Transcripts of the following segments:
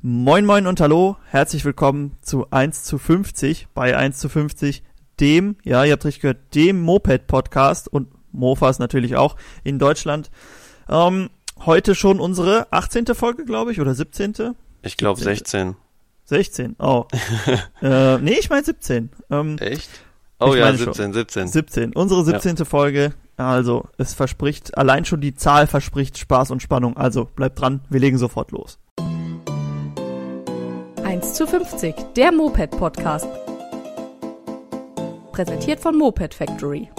Moin Moin und Hallo, herzlich willkommen zu 1 zu 50 bei 1 zu 50, dem, ja, ihr habt richtig gehört, dem Moped-Podcast und Mofas natürlich auch in Deutschland. Ähm, heute schon unsere 18. Folge, glaube ich, oder 17. Ich glaube 16. 16, oh. äh, nee, ich meine 17. Ähm, Echt? Oh ja, 17, schon. 17. 17. Unsere 17. Ja. Folge. Also, es verspricht, allein schon die Zahl verspricht Spaß und Spannung. Also, bleibt dran, wir legen sofort los. 1 zu 50, der Moped-Podcast. Präsentiert von Moped Factory.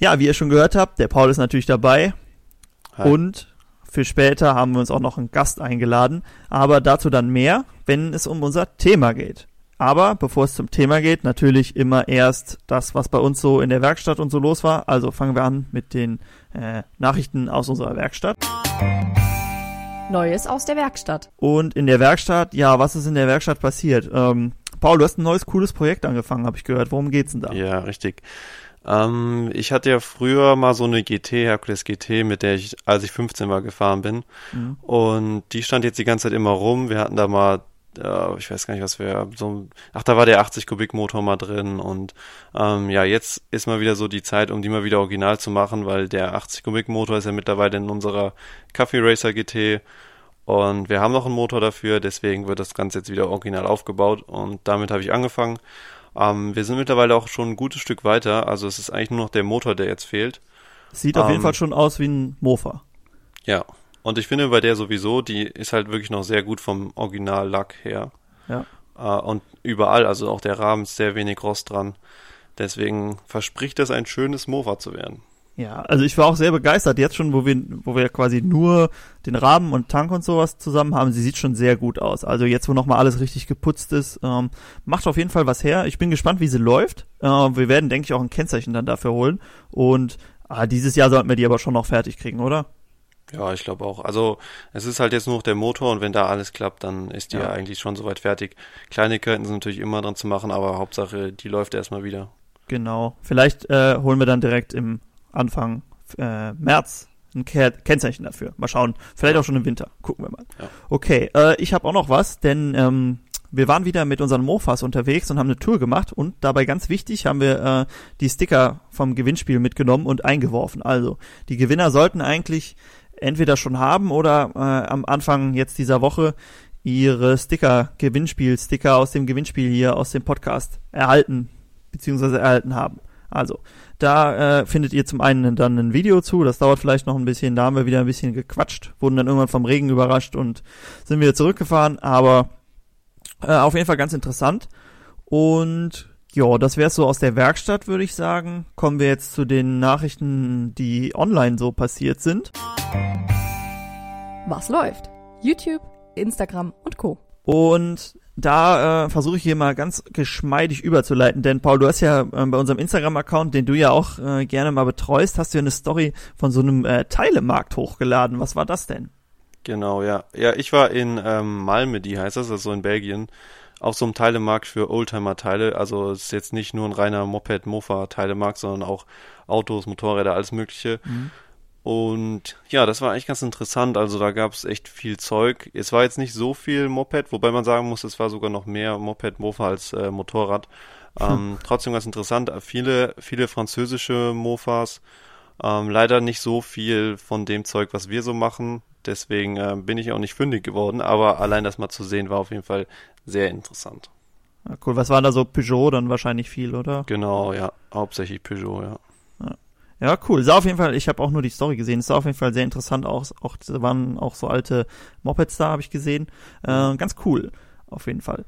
Ja, wie ihr schon gehört habt, der Paul ist natürlich dabei. Hi. Und für später haben wir uns auch noch einen Gast eingeladen. Aber dazu dann mehr, wenn es um unser Thema geht. Aber bevor es zum Thema geht, natürlich immer erst das, was bei uns so in der Werkstatt und so los war. Also fangen wir an mit den äh, Nachrichten aus unserer Werkstatt. Neues aus der Werkstatt. Und in der Werkstatt, ja, was ist in der Werkstatt passiert? Ähm, Paul, du hast ein neues cooles Projekt angefangen, habe ich gehört. Worum geht's denn da? Ja, richtig. Ähm, ich hatte ja früher mal so eine GT, Hercules GT, mit der ich, als ich 15 war, gefahren bin. Mhm. Und die stand jetzt die ganze Zeit immer rum. Wir hatten da mal äh, ich weiß gar nicht, was wir, so, ach, da war der 80 Kubik Motor mal drin und ähm, ja, jetzt ist mal wieder so die Zeit, um die mal wieder original zu machen, weil der 80 Kubik Motor ist ja mittlerweile in unserer Coffee Racer GT und wir haben noch einen Motor dafür, deswegen wird das Ganze jetzt wieder original aufgebaut und damit habe ich angefangen. Ähm, wir sind mittlerweile auch schon ein gutes Stück weiter, also es ist eigentlich nur noch der Motor, der jetzt fehlt. Sieht auf jeden ähm, Fall schon aus wie ein Mofa. Ja, und ich finde bei der sowieso, die ist halt wirklich noch sehr gut vom Original-Lack her. Ja. Uh, und überall, also auch der Rahmen ist sehr wenig Rost dran. Deswegen verspricht das ein schönes Mofa zu werden. Ja, also ich war auch sehr begeistert. Jetzt schon, wo wir, wo wir quasi nur den Rahmen und Tank und sowas zusammen haben, sie sieht schon sehr gut aus. Also jetzt, wo nochmal alles richtig geputzt ist, ähm, macht auf jeden Fall was her. Ich bin gespannt, wie sie läuft. Äh, wir werden, denke ich, auch ein Kennzeichen dann dafür holen. Und ah, dieses Jahr sollten wir die aber schon noch fertig kriegen, oder? Ja, ich glaube auch. Also es ist halt jetzt nur noch der Motor und wenn da alles klappt, dann ist die ja, ja eigentlich schon soweit fertig. Kleinigkeiten sind natürlich immer dran zu machen, aber Hauptsache, die läuft erstmal wieder. Genau. Vielleicht äh, holen wir dann direkt im Anfang äh, März ein Ke Kennzeichen dafür. Mal schauen. Vielleicht auch schon im Winter. Gucken wir mal. Ja. Okay, äh, ich habe auch noch was, denn ähm, wir waren wieder mit unseren Mofas unterwegs und haben eine Tour gemacht und dabei ganz wichtig haben wir äh, die Sticker vom Gewinnspiel mitgenommen und eingeworfen. Also die Gewinner sollten eigentlich entweder schon haben oder äh, am Anfang jetzt dieser Woche ihre Sticker, Gewinnspiel-Sticker aus dem Gewinnspiel hier, aus dem Podcast erhalten, beziehungsweise erhalten haben. Also, da äh, findet ihr zum einen dann ein Video zu, das dauert vielleicht noch ein bisschen, da haben wir wieder ein bisschen gequatscht, wurden dann irgendwann vom Regen überrascht und sind wieder zurückgefahren, aber äh, auf jeden Fall ganz interessant. Und ja, das wäre so aus der Werkstatt, würde ich sagen. Kommen wir jetzt zu den Nachrichten, die online so passiert sind. Was läuft? YouTube, Instagram und Co. Und da äh, versuche ich hier mal ganz geschmeidig überzuleiten, denn Paul, du hast ja äh, bei unserem Instagram-Account, den du ja auch äh, gerne mal betreust, hast du ja eine Story von so einem äh, Teilemarkt hochgeladen. Was war das denn? Genau, ja. Ja, ich war in ähm, Malme, die heißt das, also in Belgien auf so einem Teilemarkt für Oldtimer-Teile. Also es ist jetzt nicht nur ein reiner Moped-Mofa-Teilemarkt, sondern auch Autos, Motorräder, alles Mögliche. Mhm. Und ja, das war eigentlich ganz interessant. Also da gab es echt viel Zeug. Es war jetzt nicht so viel Moped, wobei man sagen muss, es war sogar noch mehr Moped-Mofa als äh, Motorrad. Hm. Ähm, trotzdem ganz interessant. Viele, viele französische Mofas. Ähm, leider nicht so viel von dem Zeug, was wir so machen. Deswegen äh, bin ich auch nicht fündig geworden, aber allein das mal zu sehen war auf jeden Fall sehr interessant. Ja, cool, was war da so Peugeot dann wahrscheinlich viel, oder? Genau, ja, hauptsächlich Peugeot, ja. Ja, cool. Sah auf jeden Fall, ich habe auch nur die Story gesehen, es sah auf jeden Fall sehr interessant aus. Auch waren auch so alte Mopeds da, habe ich gesehen. Äh, ganz cool, auf jeden Fall.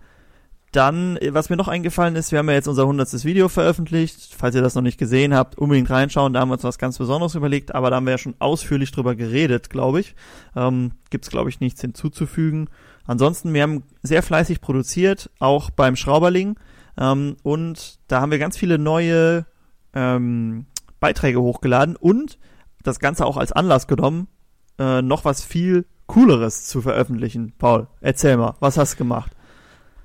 Dann, äh, was mir noch eingefallen ist, wir haben ja jetzt unser 100. Video veröffentlicht. Falls ihr das noch nicht gesehen habt, unbedingt reinschauen. Da haben wir uns was ganz Besonderes überlegt, aber da haben wir ja schon ausführlich drüber geredet, glaube ich. Ähm, Gibt glaube ich, nichts hinzuzufügen. Ansonsten, wir haben sehr fleißig produziert, auch beim Schrauberling. Ähm, und da haben wir ganz viele neue ähm, Beiträge hochgeladen und das Ganze auch als Anlass genommen, äh, noch was viel Cooleres zu veröffentlichen. Paul, erzähl mal, was hast du gemacht?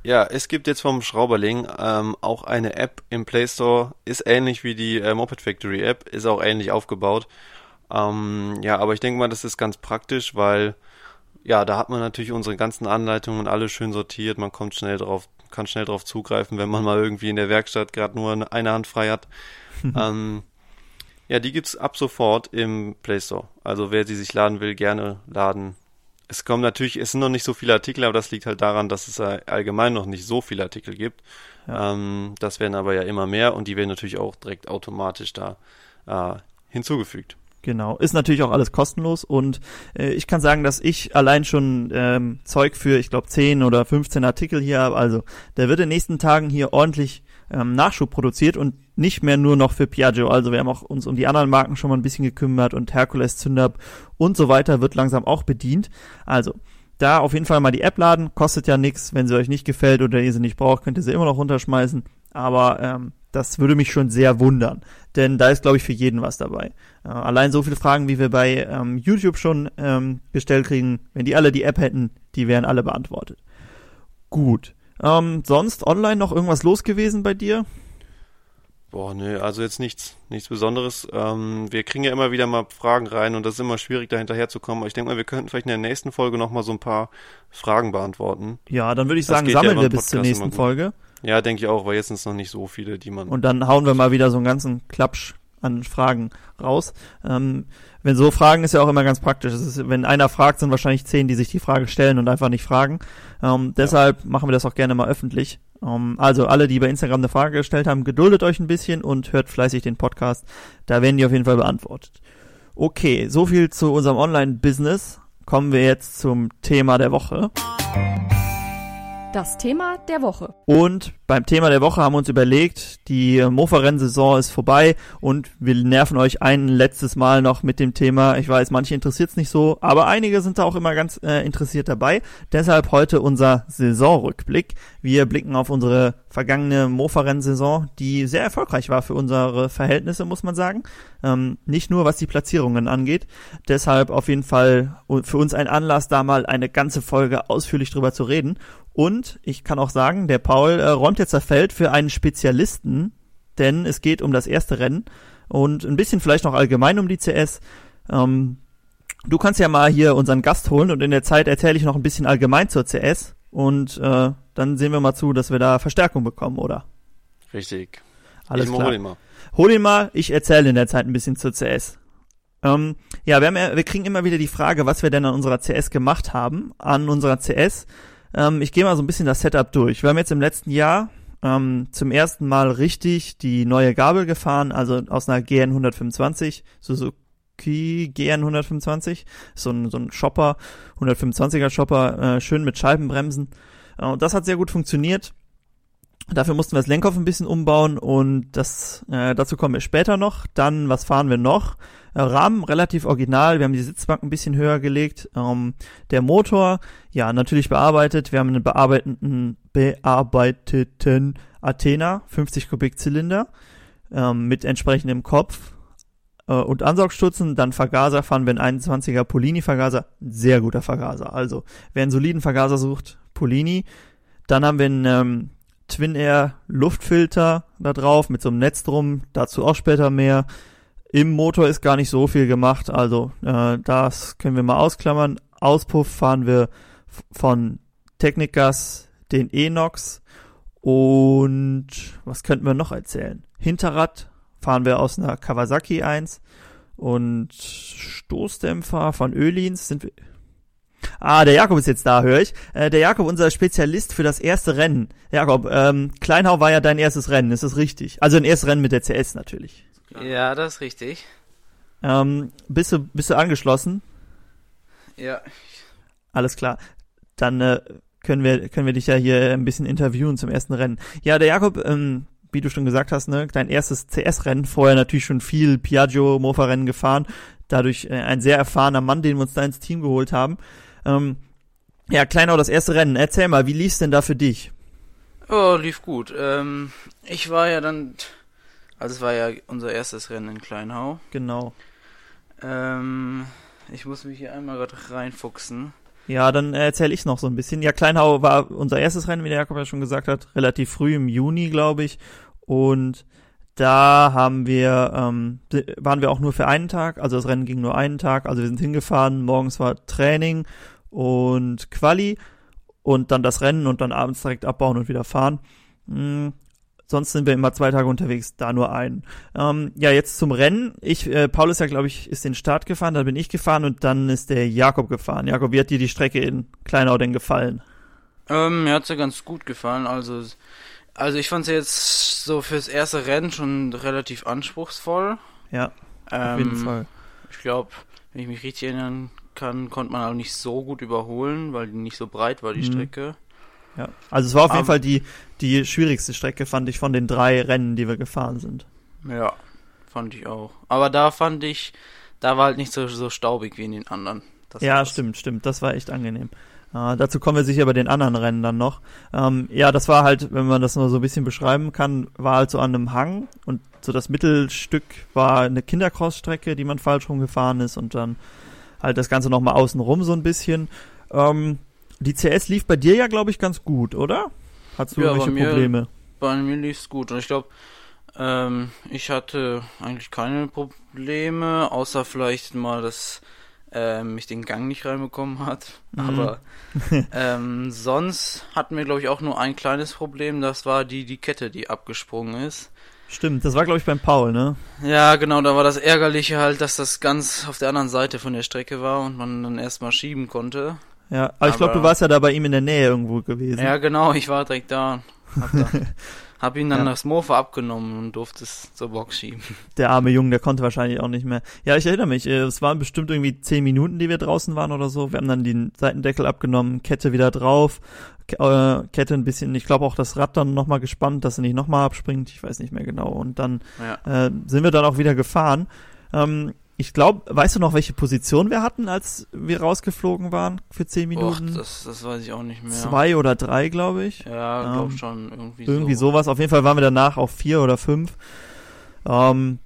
Ja, es gibt jetzt vom Schrauberling ähm, auch eine App im Play Store, ist ähnlich wie die äh, Moped Factory App, ist auch ähnlich aufgebaut. Ähm, ja, aber ich denke mal, das ist ganz praktisch, weil ja, da hat man natürlich unsere ganzen Anleitungen alle schön sortiert. Man kommt schnell drauf, kann schnell drauf zugreifen, wenn man mal irgendwie in der Werkstatt gerade nur eine Hand frei hat. ähm, ja, die gibt's ab sofort im Play Store. Also wer sie sich laden will, gerne laden. Es kommen natürlich, es sind noch nicht so viele Artikel, aber das liegt halt daran, dass es allgemein noch nicht so viele Artikel gibt. Ja. Ähm, das werden aber ja immer mehr und die werden natürlich auch direkt automatisch da äh, hinzugefügt. Genau, ist natürlich auch alles kostenlos und äh, ich kann sagen, dass ich allein schon ähm, Zeug für, ich glaube, 10 oder 15 Artikel hier habe. Also der wird in den nächsten Tagen hier ordentlich ähm, Nachschub produziert und nicht mehr nur noch für Piaggio. Also wir haben auch uns um die anderen Marken schon mal ein bisschen gekümmert und Hercules, Zündab und so weiter wird langsam auch bedient. Also da auf jeden Fall mal die App laden, kostet ja nichts. Wenn sie euch nicht gefällt oder ihr sie nicht braucht, könnt ihr sie immer noch runterschmeißen. Aber ähm, das würde mich schon sehr wundern, denn da ist, glaube ich, für jeden was dabei. Äh, allein so viele Fragen, wie wir bei ähm, YouTube schon ähm, gestellt kriegen, wenn die alle die App hätten, die wären alle beantwortet. Gut. Ähm, sonst online noch irgendwas los gewesen bei dir? Boah, nö, also jetzt nichts, nichts Besonderes. Ähm, wir kriegen ja immer wieder mal Fragen rein und das ist immer schwierig, da hinterher zu kommen. Aber ich denke mal, wir könnten vielleicht in der nächsten Folge nochmal so ein paar Fragen beantworten. Ja, dann würde ich sagen, sammeln ja wir bis zur nächsten Folge. Ja, denke ich auch, weil jetzt sind es noch nicht so viele, die man. Und dann hauen wir mal wieder so einen ganzen Klapsch an Fragen raus. Ähm, wenn so Fragen ist ja auch immer ganz praktisch. Ist, wenn einer fragt, sind wahrscheinlich zehn, die sich die Frage stellen und einfach nicht fragen. Ähm, deshalb ja. machen wir das auch gerne mal öffentlich. Ähm, also alle, die bei Instagram eine Frage gestellt haben, geduldet euch ein bisschen und hört fleißig den Podcast. Da werden die auf jeden Fall beantwortet. Okay, so viel zu unserem Online-Business. Kommen wir jetzt zum Thema der Woche. Das Thema der Woche. Und beim Thema der Woche haben wir uns überlegt, die Mofa-Rennsaison ist vorbei und wir nerven euch ein letztes Mal noch mit dem Thema. Ich weiß, manche interessiert es nicht so, aber einige sind da auch immer ganz äh, interessiert dabei. Deshalb heute unser Saisonrückblick. Wir blicken auf unsere vergangene Mofa-Rennsaison, die sehr erfolgreich war für unsere Verhältnisse, muss man sagen. Ähm, nicht nur was die Platzierungen angeht. Deshalb auf jeden Fall für uns ein Anlass, da mal eine ganze Folge ausführlich drüber zu reden. Und ich kann auch sagen, der Paul äh, räumt jetzt das Feld für einen Spezialisten, denn es geht um das erste Rennen und ein bisschen vielleicht noch allgemein um die CS. Ähm, du kannst ja mal hier unseren Gast holen und in der Zeit erzähle ich noch ein bisschen allgemein zur CS und äh, dann sehen wir mal zu, dass wir da Verstärkung bekommen, oder? Richtig. Alles ich klar. Hol ihn mal. Hol ihn mal, ich erzähle in der Zeit ein bisschen zur CS. Ähm, ja, wir, haben ja, wir kriegen immer wieder die Frage, was wir denn an unserer CS gemacht haben. An unserer CS ähm, ich gehe mal so ein bisschen das Setup durch. Wir haben jetzt im letzten Jahr ähm, zum ersten Mal richtig die neue Gabel gefahren, also aus einer GN 125, Suzuki GN 125, so ein, so ein Shopper, 125er Shopper, äh, schön mit Scheibenbremsen. Äh, und das hat sehr gut funktioniert. Dafür mussten wir das Lenkkopf ein bisschen umbauen und das äh, dazu kommen wir später noch. Dann, was fahren wir noch? Äh, Rahmen relativ original. Wir haben die Sitzbank ein bisschen höher gelegt. Ähm, der Motor, ja, natürlich bearbeitet. Wir haben einen bearbeiteten, bearbeiteten Athena 50 Kubik Zylinder ähm, mit entsprechendem Kopf äh, und Ansaugstutzen. Dann Vergaser fahren wir einen 21er Polini Vergaser. Sehr guter Vergaser. Also, wer einen soliden Vergaser sucht, Polini. Dann haben wir einen ähm, Twin Air Luftfilter da drauf mit so einem Netz drum, dazu auch später mehr. Im Motor ist gar nicht so viel gemacht, also äh, das können wir mal ausklammern. Auspuff fahren wir von Technikas den Enox und was könnten wir noch erzählen? Hinterrad fahren wir aus einer Kawasaki 1 und Stoßdämpfer von Ölins sind wir Ah, der Jakob ist jetzt da, höre ich. Äh, der Jakob, unser Spezialist für das erste Rennen. Jakob, ähm, Kleinhau war ja dein erstes Rennen, ist das richtig? Also ein erstes Rennen mit der CS natürlich. Ja, das ist richtig. Ähm, bist, du, bist du angeschlossen? Ja. Alles klar. Dann äh, können wir können wir dich ja hier ein bisschen interviewen zum ersten Rennen. Ja, der Jakob, ähm, wie du schon gesagt hast, ne, dein erstes CS-Rennen, vorher natürlich schon viel Piaggio-Mofa-Rennen gefahren, dadurch äh, ein sehr erfahrener Mann, den wir uns da ins Team geholt haben. Ähm, ja, Kleinau, das erste Rennen. Erzähl mal, wie lief's denn da für dich? Oh, lief gut. Ähm, ich war ja dann, also es war ja unser erstes Rennen in Kleinhau. Genau. Ähm, ich muss mich hier einmal gerade reinfuchsen. Ja, dann erzähle ich noch so ein bisschen. Ja, Kleinhau war unser erstes Rennen, wie der Jakob ja schon gesagt hat, relativ früh im Juni, glaube ich. Und da haben wir, ähm, waren wir auch nur für einen Tag, also das Rennen ging nur einen Tag, also wir sind hingefahren, morgens war Training und Quali und dann das Rennen und dann abends direkt abbauen und wieder fahren. Hm, sonst sind wir immer zwei Tage unterwegs, da nur einen. Ähm, ja, jetzt zum Rennen. Ich, äh, Paul ist ja, glaube ich, ist den Start gefahren, dann bin ich gefahren und dann ist der Jakob gefahren. Jakob, wie hat dir die Strecke in Kleinau denn gefallen? Ähm, mir hat's ja ganz gut gefallen. Also, also ich fand's jetzt so fürs erste Rennen schon relativ anspruchsvoll. Ja, Ähm, auf jeden Fall. Ich glaube, wenn ich mich richtig erinnern kann, konnte man auch nicht so gut überholen, weil die nicht so breit war, die Mhm. Strecke. Ja. Also es war auf jeden Aber- Fall die, die schwierigste Strecke, fand ich, von den drei Rennen, die wir gefahren sind. Ja, fand ich auch. Aber da fand ich, da war halt nicht so, so staubig wie in den anderen. Das ja, stimmt, stimmt. Das war echt angenehm. Äh, dazu kommen wir sicher bei den anderen Rennen dann noch. Ähm, ja, das war halt, wenn man das nur so ein bisschen beschreiben kann, war halt so an einem Hang und so das Mittelstück war eine Kindercross-Strecke, die man falsch rumgefahren ist und dann halt das Ganze nochmal außenrum so ein bisschen. Ähm, die CS lief bei dir ja, glaube ich, ganz gut, oder? Hattest du Ja, bei irgendwelche mir- Probleme? Bei mir lief's gut und ich glaube, ähm, ich hatte eigentlich keine Probleme, außer vielleicht mal, dass ähm, ich den Gang nicht reinbekommen hat. Mhm. Aber ähm, sonst hatten wir, glaube ich, auch nur ein kleines Problem. Das war die, die Kette, die abgesprungen ist. Stimmt, das war, glaube ich, beim Paul, ne? Ja, genau, da war das Ärgerliche halt, dass das ganz auf der anderen Seite von der Strecke war und man dann erstmal schieben konnte. Ja, aber, ich glaube, Aber- du warst ja da bei ihm in der Nähe irgendwo gewesen. Ja, genau, ich war direkt da. Da, hab ihm dann Ja. das Mofa abgenommen und durfte es zur Box schieben. Der arme Junge, der konnte wahrscheinlich auch nicht mehr. Ja, ich erinnere mich, äh, es waren bestimmt irgendwie zehn Minuten, die wir draußen waren oder so. Wir haben dann den Seitendeckel abgenommen, Kette wieder drauf, äh, Kette ein bisschen, ich glaube auch das Rad dann nochmal gespannt, dass er nicht nochmal abspringt, ich weiß nicht mehr genau. Und dann Ja. äh, sind wir dann auch wieder gefahren. Ähm, ich glaube, weißt du noch, welche Position wir hatten, als wir rausgeflogen waren für zehn Och, Minuten? das, das weiß ich auch nicht mehr. Zwei oder drei, glaube ich. Ja, Ähm, schon, irgendwie, Irgendwie so. sowas. Auf jeden Fall waren wir danach auf vier oder fünf. Ähm,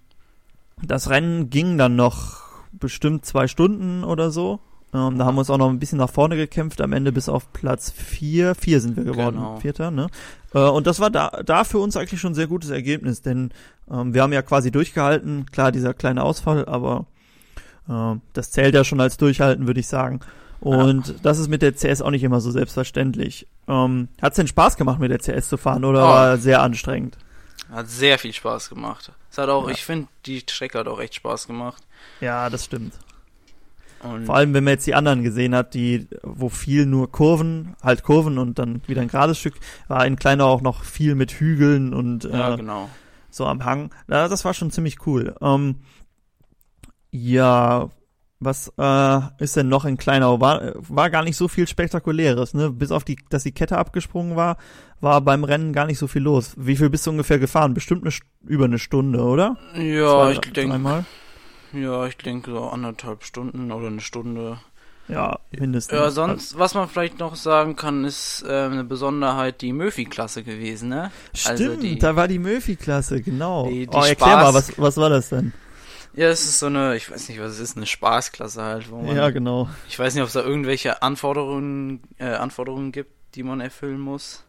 das Rennen ging dann noch bestimmt zwei Stunden oder so. Ähm, da haben wir uns auch noch ein bisschen nach vorne gekämpft, am Ende bis auf Platz vier. Vier sind wir geworden, Genau. Vierter, ne? Äh, und das war da, da für uns eigentlich schon ein sehr gutes Ergebnis, denn ähm, wir haben ja quasi durchgehalten. Klar, dieser kleine Ausfall, aber äh, das zählt ja schon als Durchhalten, würde ich sagen. Und das ist mit der CS auch nicht immer so selbstverständlich. Ähm, Hat es denn Spaß gemacht, mit der CS zu fahren oder Oh. war sehr anstrengend? Hat sehr viel Spaß gemacht. Es hat auch, Ja. ich finde, die Strecke hat auch echt Spaß gemacht. Ja, das stimmt. Und Vor allem, wenn man jetzt die anderen gesehen hat, die, wo viel nur Kurven, halt Kurven und dann wieder ein gerades Stück, war in Kleiner auch noch viel mit Hügeln und ja, äh, genau. So am Hang. Ja, das war schon ziemlich cool. Ähm, ja, was äh, ist denn noch in Kleinau? War, war gar nicht so viel Spektakuläres, ne? Bis auf die, dass die Kette abgesprungen war, war beim Rennen gar nicht so viel los. Wie viel bist du ungefähr gefahren? Bestimmt eine, über eine Stunde, oder? Ja, Zwei, ich denke, ja, ich denke so anderthalb Stunden oder eine Stunde. Ja, mindestens. Ja, sonst, was man vielleicht noch sagen kann, ist äh, eine Besonderheit die Murphy-Klasse gewesen, ne? Stimmt, also die- da war die Murphy-Klasse, genau. Die- die oh, erklär mal, Spaß- was, was war das denn? Ja, es ist so eine, ich weiß nicht, was es ist, eine Spaßklasse halt, wo man, Ja, genau. ich weiß nicht, ob es da irgendwelche Anforderungen, äh, Anforderungen gibt, die man erfüllen muss.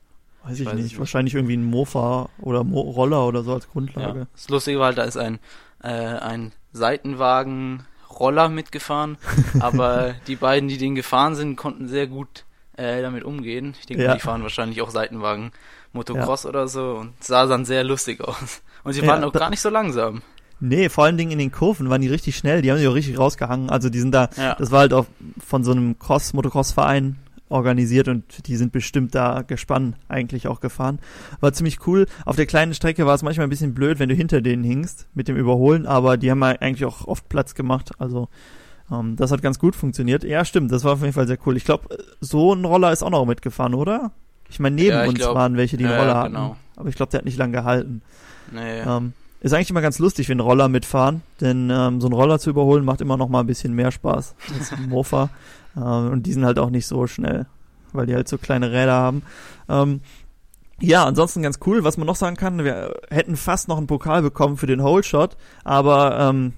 Weiß ich, weiß es nicht. nicht. Wahrscheinlich irgendwie ein Mofa oder Mo Roller oder so als Ja. Grundlage. Das Lustige war halt, da ist ein, äh, ein Seitenwagen Roller mitgefahren, aber die beiden, die den gefahren sind, konnten sehr gut äh, damit umgehen. Ich denke, Ja. die fahren wahrscheinlich auch Seitenwagen Motocross oder so und sah dann sehr lustig aus. Und sie Ja, waren auch da- gar nicht so langsam. Nee, vor allen Dingen in den Kurven waren die richtig schnell. Die haben sich auch richtig rausgehangen. Also die sind da, Ja. das war halt auch von so einem Cross, Motocross-Verein organisiert und die sind bestimmt da gespannt eigentlich auch gefahren. War ziemlich cool. Auf der kleinen Strecke war es manchmal ein bisschen blöd, wenn du hinter denen hingst mit dem Überholen, aber die haben eigentlich auch oft Platz gemacht. Also ähm, das hat ganz gut funktioniert. Ja, stimmt, das war auf jeden Fall sehr cool. Ich glaube, so ein Roller ist auch noch mitgefahren, oder? Ich meine, neben Ja, ich uns glaub- waren welche, die einen ja, Roller ja, hatten. genau. Aber ich glaube, der hat nicht lange gehalten. Nee. Ähm, ist eigentlich immer ganz lustig, wenn Roller mitfahren, denn ähm, so einen Roller zu überholen macht immer noch mal ein bisschen mehr Spaß als ein Mofa. ähm, und die sind halt auch nicht so schnell, weil die halt so kleine Räder haben. Ähm, ja, ansonsten ganz cool. Was man noch sagen kann, wir hätten fast noch einen Pokal bekommen für den Hole Shot, aber ähm,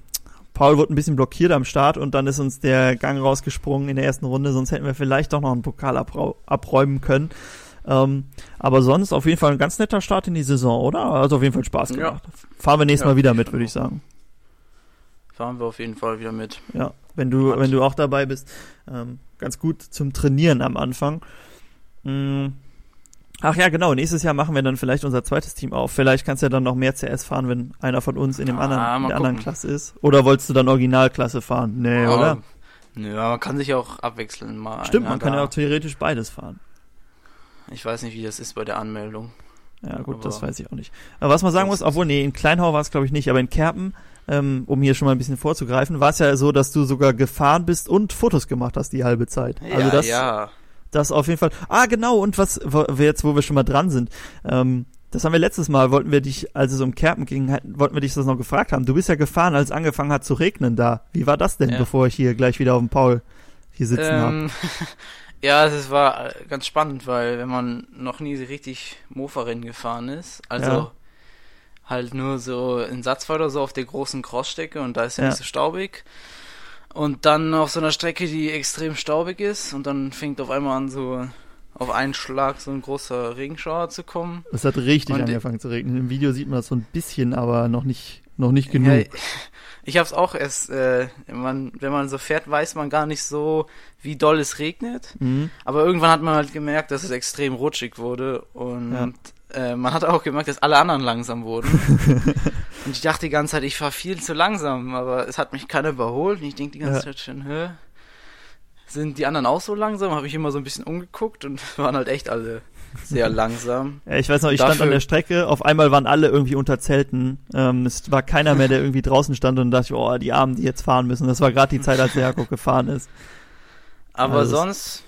Paul wurde ein bisschen blockiert am Start und dann ist uns der Gang rausgesprungen in der ersten Runde, sonst hätten wir vielleicht doch noch einen Pokal abräumen können. Ähm, aber sonst auf jeden Fall ein ganz netter Start in die Saison, oder? Also auf jeden Fall Spaß Ja. gemacht. Fahren wir nächstes Ja, Mal wieder mit, würde ich sagen. Fahren wir auf jeden Fall wieder mit. Ja. wenn du, wenn du auch dabei bist. Ähm, ganz gut zum Trainieren am Anfang. Mm. Ach ja, genau. Nächstes Jahr machen wir dann vielleicht unser zweites Team auf. Vielleicht kannst du ja dann noch mehr CS fahren, wenn einer von uns in dem Ah, anderen, in der anderen gucken. Klasse ist. Oder wolltest du dann Originalklasse fahren? Nee, Aber- oder? Nö, aber man kann sich auch abwechseln. Mal Stimmt, man kann ja auch theoretisch beides fahren. Ich weiß nicht, wie das ist bei der Anmeldung. Ja, gut, Aber- das weiß ich auch nicht. Aber was man sagen muss, obwohl, nee, in Kleinhau war es, glaube ich, nicht, aber in Kerpen, ähm, um hier schon mal ein bisschen vorzugreifen, war es ja so, dass du sogar gefahren bist und Fotos gemacht hast die halbe Zeit. Ja, also das, ja. das auf jeden Fall. Ah, genau, und was, wo, wir jetzt, wo wir schon mal dran sind, ähm, das haben wir letztes Mal, wollten wir dich, als es um Kerpen ging, wollten wir dich das noch gefragt haben. Du bist ja gefahren, als es angefangen hat zu regnen da. Wie war das denn, Ja. bevor ich hier gleich wieder auf dem Paul hier sitzen habe? Ja, es war äh, ganz spannend, weil wenn man noch nie so richtig Mofa-Rennen gefahren ist, also Ja. halt nur so in Satzfahrt oder so auf der großen Crossstrecke und da ist ja, Ja. nicht so staubig. Und dann auf so einer Strecke, die extrem staubig ist und dann fängt auf einmal an so auf einen Schlag so ein großer Regenschauer zu kommen. Es hat richtig und- angefangen zu regnen. Im Video sieht man das so ein bisschen, aber noch nicht, noch nicht genug. Ja, ich hab's auch erst, äh, man, wenn man so fährt, weiß man gar nicht so, wie doll es regnet. Mhm. Aber irgendwann hat man halt gemerkt, dass es extrem rutschig wurde und äh, man hat auch gemerkt, dass alle anderen langsam wurden. und ich dachte die ganze Zeit, ich fahre viel zu langsam, aber es hat mich keiner überholt und ich denke die ganze Ja. Zeit schon, hä? Sind die anderen auch so langsam? Habe ich immer so ein bisschen umgeguckt und waren halt echt alle sehr langsam. Ja, ich weiß noch, ich stand Dafür- an der Strecke, auf einmal waren alle irgendwie unter Zelten. Ähm, es war keiner mehr, der irgendwie draußen stand und dachte, oh, die Armen, die jetzt fahren müssen. Das war gerade die Zeit, als der Jakob gefahren ist. Aber Also es- sonst,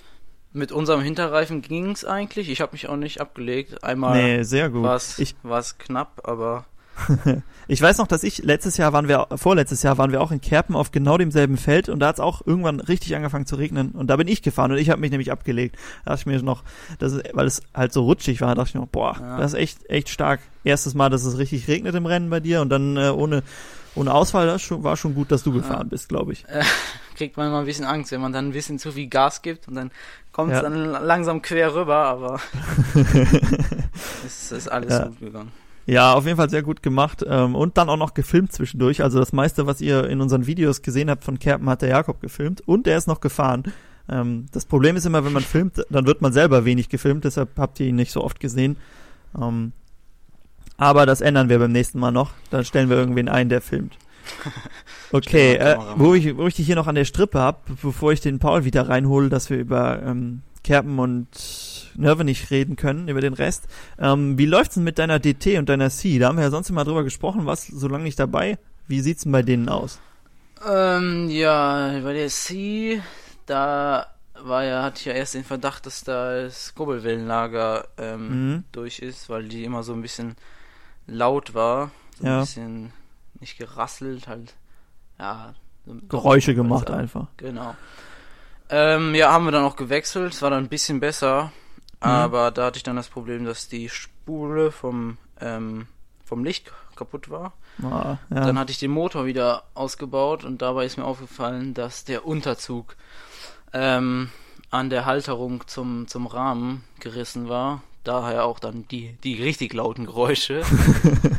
mit unserem Hinterreifen ging's eigentlich. Ich habe mich auch nicht abgelegt. Einmal Nee, sehr gut. war's Ich, war's knapp, aber ich weiß noch, dass ich letztes Jahr waren wir, vorletztes Jahr waren wir auch in Kerpen auf genau demselben Feld und da hat es auch irgendwann richtig angefangen zu regnen und da bin ich gefahren und ich habe mich nämlich abgelegt. Da dachte ich mir noch, das ist, weil es halt so rutschig war, dachte ich noch, boah, Ja. das ist echt, echt stark. Erstes Mal, dass es richtig regnet im Rennen bei dir und dann äh, ohne, ohne Ausfall, das schon, war schon gut, dass du gefahren bist, glaube ich. kriegt man mal ein bisschen Angst, wenn man dann ein bisschen zu viel Gas gibt und dann kommt es Ja. dann langsam quer rüber, aber es ist alles Ja. gut gegangen. Ja, auf jeden Fall sehr gut gemacht ähm, und dann auch noch gefilmt zwischendurch. Also das meiste, was ihr in unseren Videos gesehen habt von Kerpen, hat der Jakob gefilmt und der ist noch gefahren. Ähm, das Problem ist immer, wenn man filmt, dann wird man selber wenig gefilmt, deshalb habt ihr ihn nicht so oft gesehen. Ähm, aber das ändern wir beim nächsten Mal noch. Dann stellen wir irgendwen ein, der filmt. Okay, äh, wo, ich, wo ich dich hier noch an der Strippe hab, bevor ich den Paul wieder reinhole, dass wir über ähm, Kerpen und Nerve nicht reden können, über den Rest. Ähm, wie läuft's denn mit deiner DT und deiner C? Da haben wir ja sonst immer drüber gesprochen, was so lange nicht dabei. Wie sieht's denn bei denen aus? Ähm, ja, bei der C, da war ja, hatte ich ja erst den Verdacht, dass da das Kurbelwellenlager ähm, Mhm. durch ist, weil die immer so ein bisschen laut war. So Ja. ein bisschen nicht gerasselt, halt, ja. so- Geräusche gemacht einfach. Genau. Ähm, ja, haben wir dann auch gewechselt. Es war dann ein bisschen besser. Mhm. Aber da hatte ich dann das Problem, dass die Spule vom, ähm, vom Licht kaputt war. Ah, ja. Dann hatte ich den Motor wieder ausgebaut und dabei ist mir aufgefallen, dass der Unterzug ähm, an der Halterung zum, zum Rahmen gerissen war. Daher auch dann die, die richtig lauten Geräusche.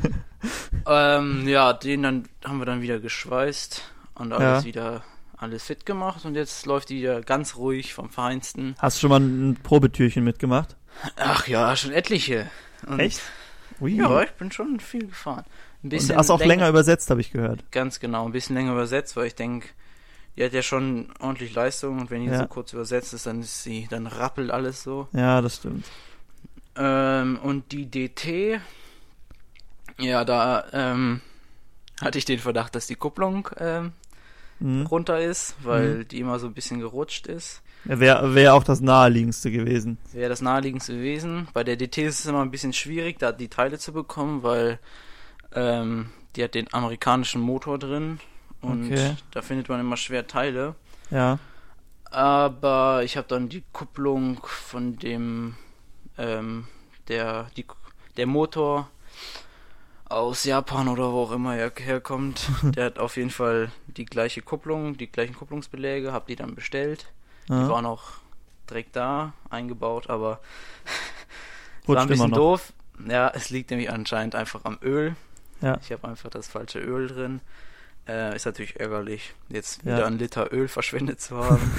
ähm, ja, den dann haben wir dann wieder geschweißt und alles Ja. wieder alles fit gemacht und jetzt läuft die wieder ganz ruhig vom Feinsten. Hast du schon mal ein Probetürchen mitgemacht? Ach ja, schon etliche. Und Echt? Ui. Ja, ich bin schon viel gefahren. Ein und hast auch länger übersetzt, habe ich gehört. Ganz genau, ein bisschen länger übersetzt, weil ich denke, die hat ja schon ordentlich Leistung und wenn die Ja. so kurz übersetzt ist, dann ist sie, dann rappelt alles so. Ja, das stimmt. Ähm, und die DT, ja, da ähm, hatte ich den Verdacht, dass die Kupplung ähm, Mhm. runter ist, weil die immer so ein bisschen gerutscht ist. Wäre wär auch das naheliegendste gewesen. Wäre das naheliegendste gewesen. Bei der DT ist es immer ein bisschen schwierig, da die Teile zu bekommen, weil ähm, die hat den amerikanischen Motor drin und Okay. da findet man immer schwer Teile. Ja. Aber ich habe dann die Kupplung von dem ähm, der die der Motor aus Japan oder wo auch immer er herkommt, der hat auf jeden Fall die gleiche Kupplung, die gleichen Kupplungsbeläge, habe die dann bestellt. Die ja. waren auch direkt da eingebaut, aber war ein bisschen doof. Ja, es liegt nämlich anscheinend einfach am Öl. Ja. Ich habe einfach das falsche Öl drin. Äh, ist natürlich ärgerlich, jetzt Ja. wieder ein Liter Öl verschwendet zu haben.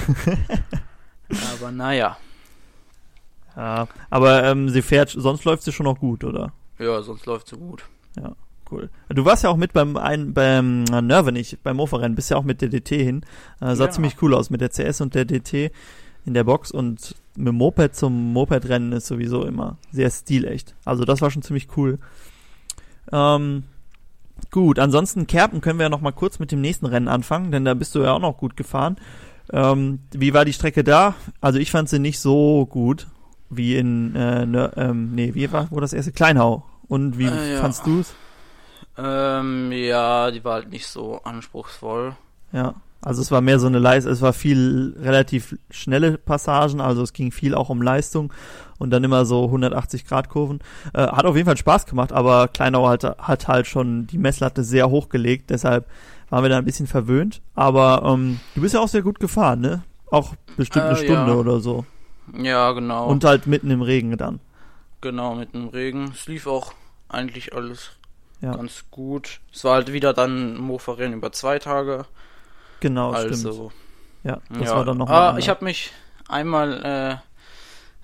Aber naja, Ja, aber ähm, sie fährt, sonst läuft sie schon noch gut, oder? ja, sonst läuft so gut. Cool. Du warst ja auch mit beim ein, beim Nervenich, beim Mofa-Rennen, bist ja auch mit der DT hin. Äh, sah Ja. ziemlich cool aus mit der CS und der DT in der Box und mit dem Moped zum Moped-Rennen ist sowieso immer sehr stilecht. Also das war schon ziemlich cool. Ähm, gut, ansonsten Kerpen können wir ja noch mal kurz mit dem nächsten Rennen anfangen, denn da bist du ja auch noch gut gefahren. Ähm, wie war die Strecke da? Also ich fand sie nicht so gut wie in, äh, ne, ähm, nee, wie war, wo das erste? Kleinhau. Und wie Äh, ja. fandst du's? Ähm, ja, die war halt nicht so anspruchsvoll. Ja, also es war mehr so eine Leistung, es war viel relativ schnelle Passagen, also es ging viel auch um Leistung und dann immer so 180 Grad Kurven. Äh, hat auf jeden Fall Spaß gemacht, aber Kleinau hat, hat halt schon die Messlatte sehr hochgelegt, deshalb waren wir da ein bisschen verwöhnt. Aber ähm, du bist ja auch sehr gut gefahren, ne? Auch bestimmt eine Äh, Stunde ja. oder so. Ja, genau. Und halt mitten im Regen dann. Genau, mit dem Regen. Es lief auch eigentlich alles Ja. ganz gut. Es war halt wieder dann ein Mofa-Rennen über zwei Tage. Genau, stimmt. also, Ja, das ja. war dann noch ah, ich habe mich einmal, äh,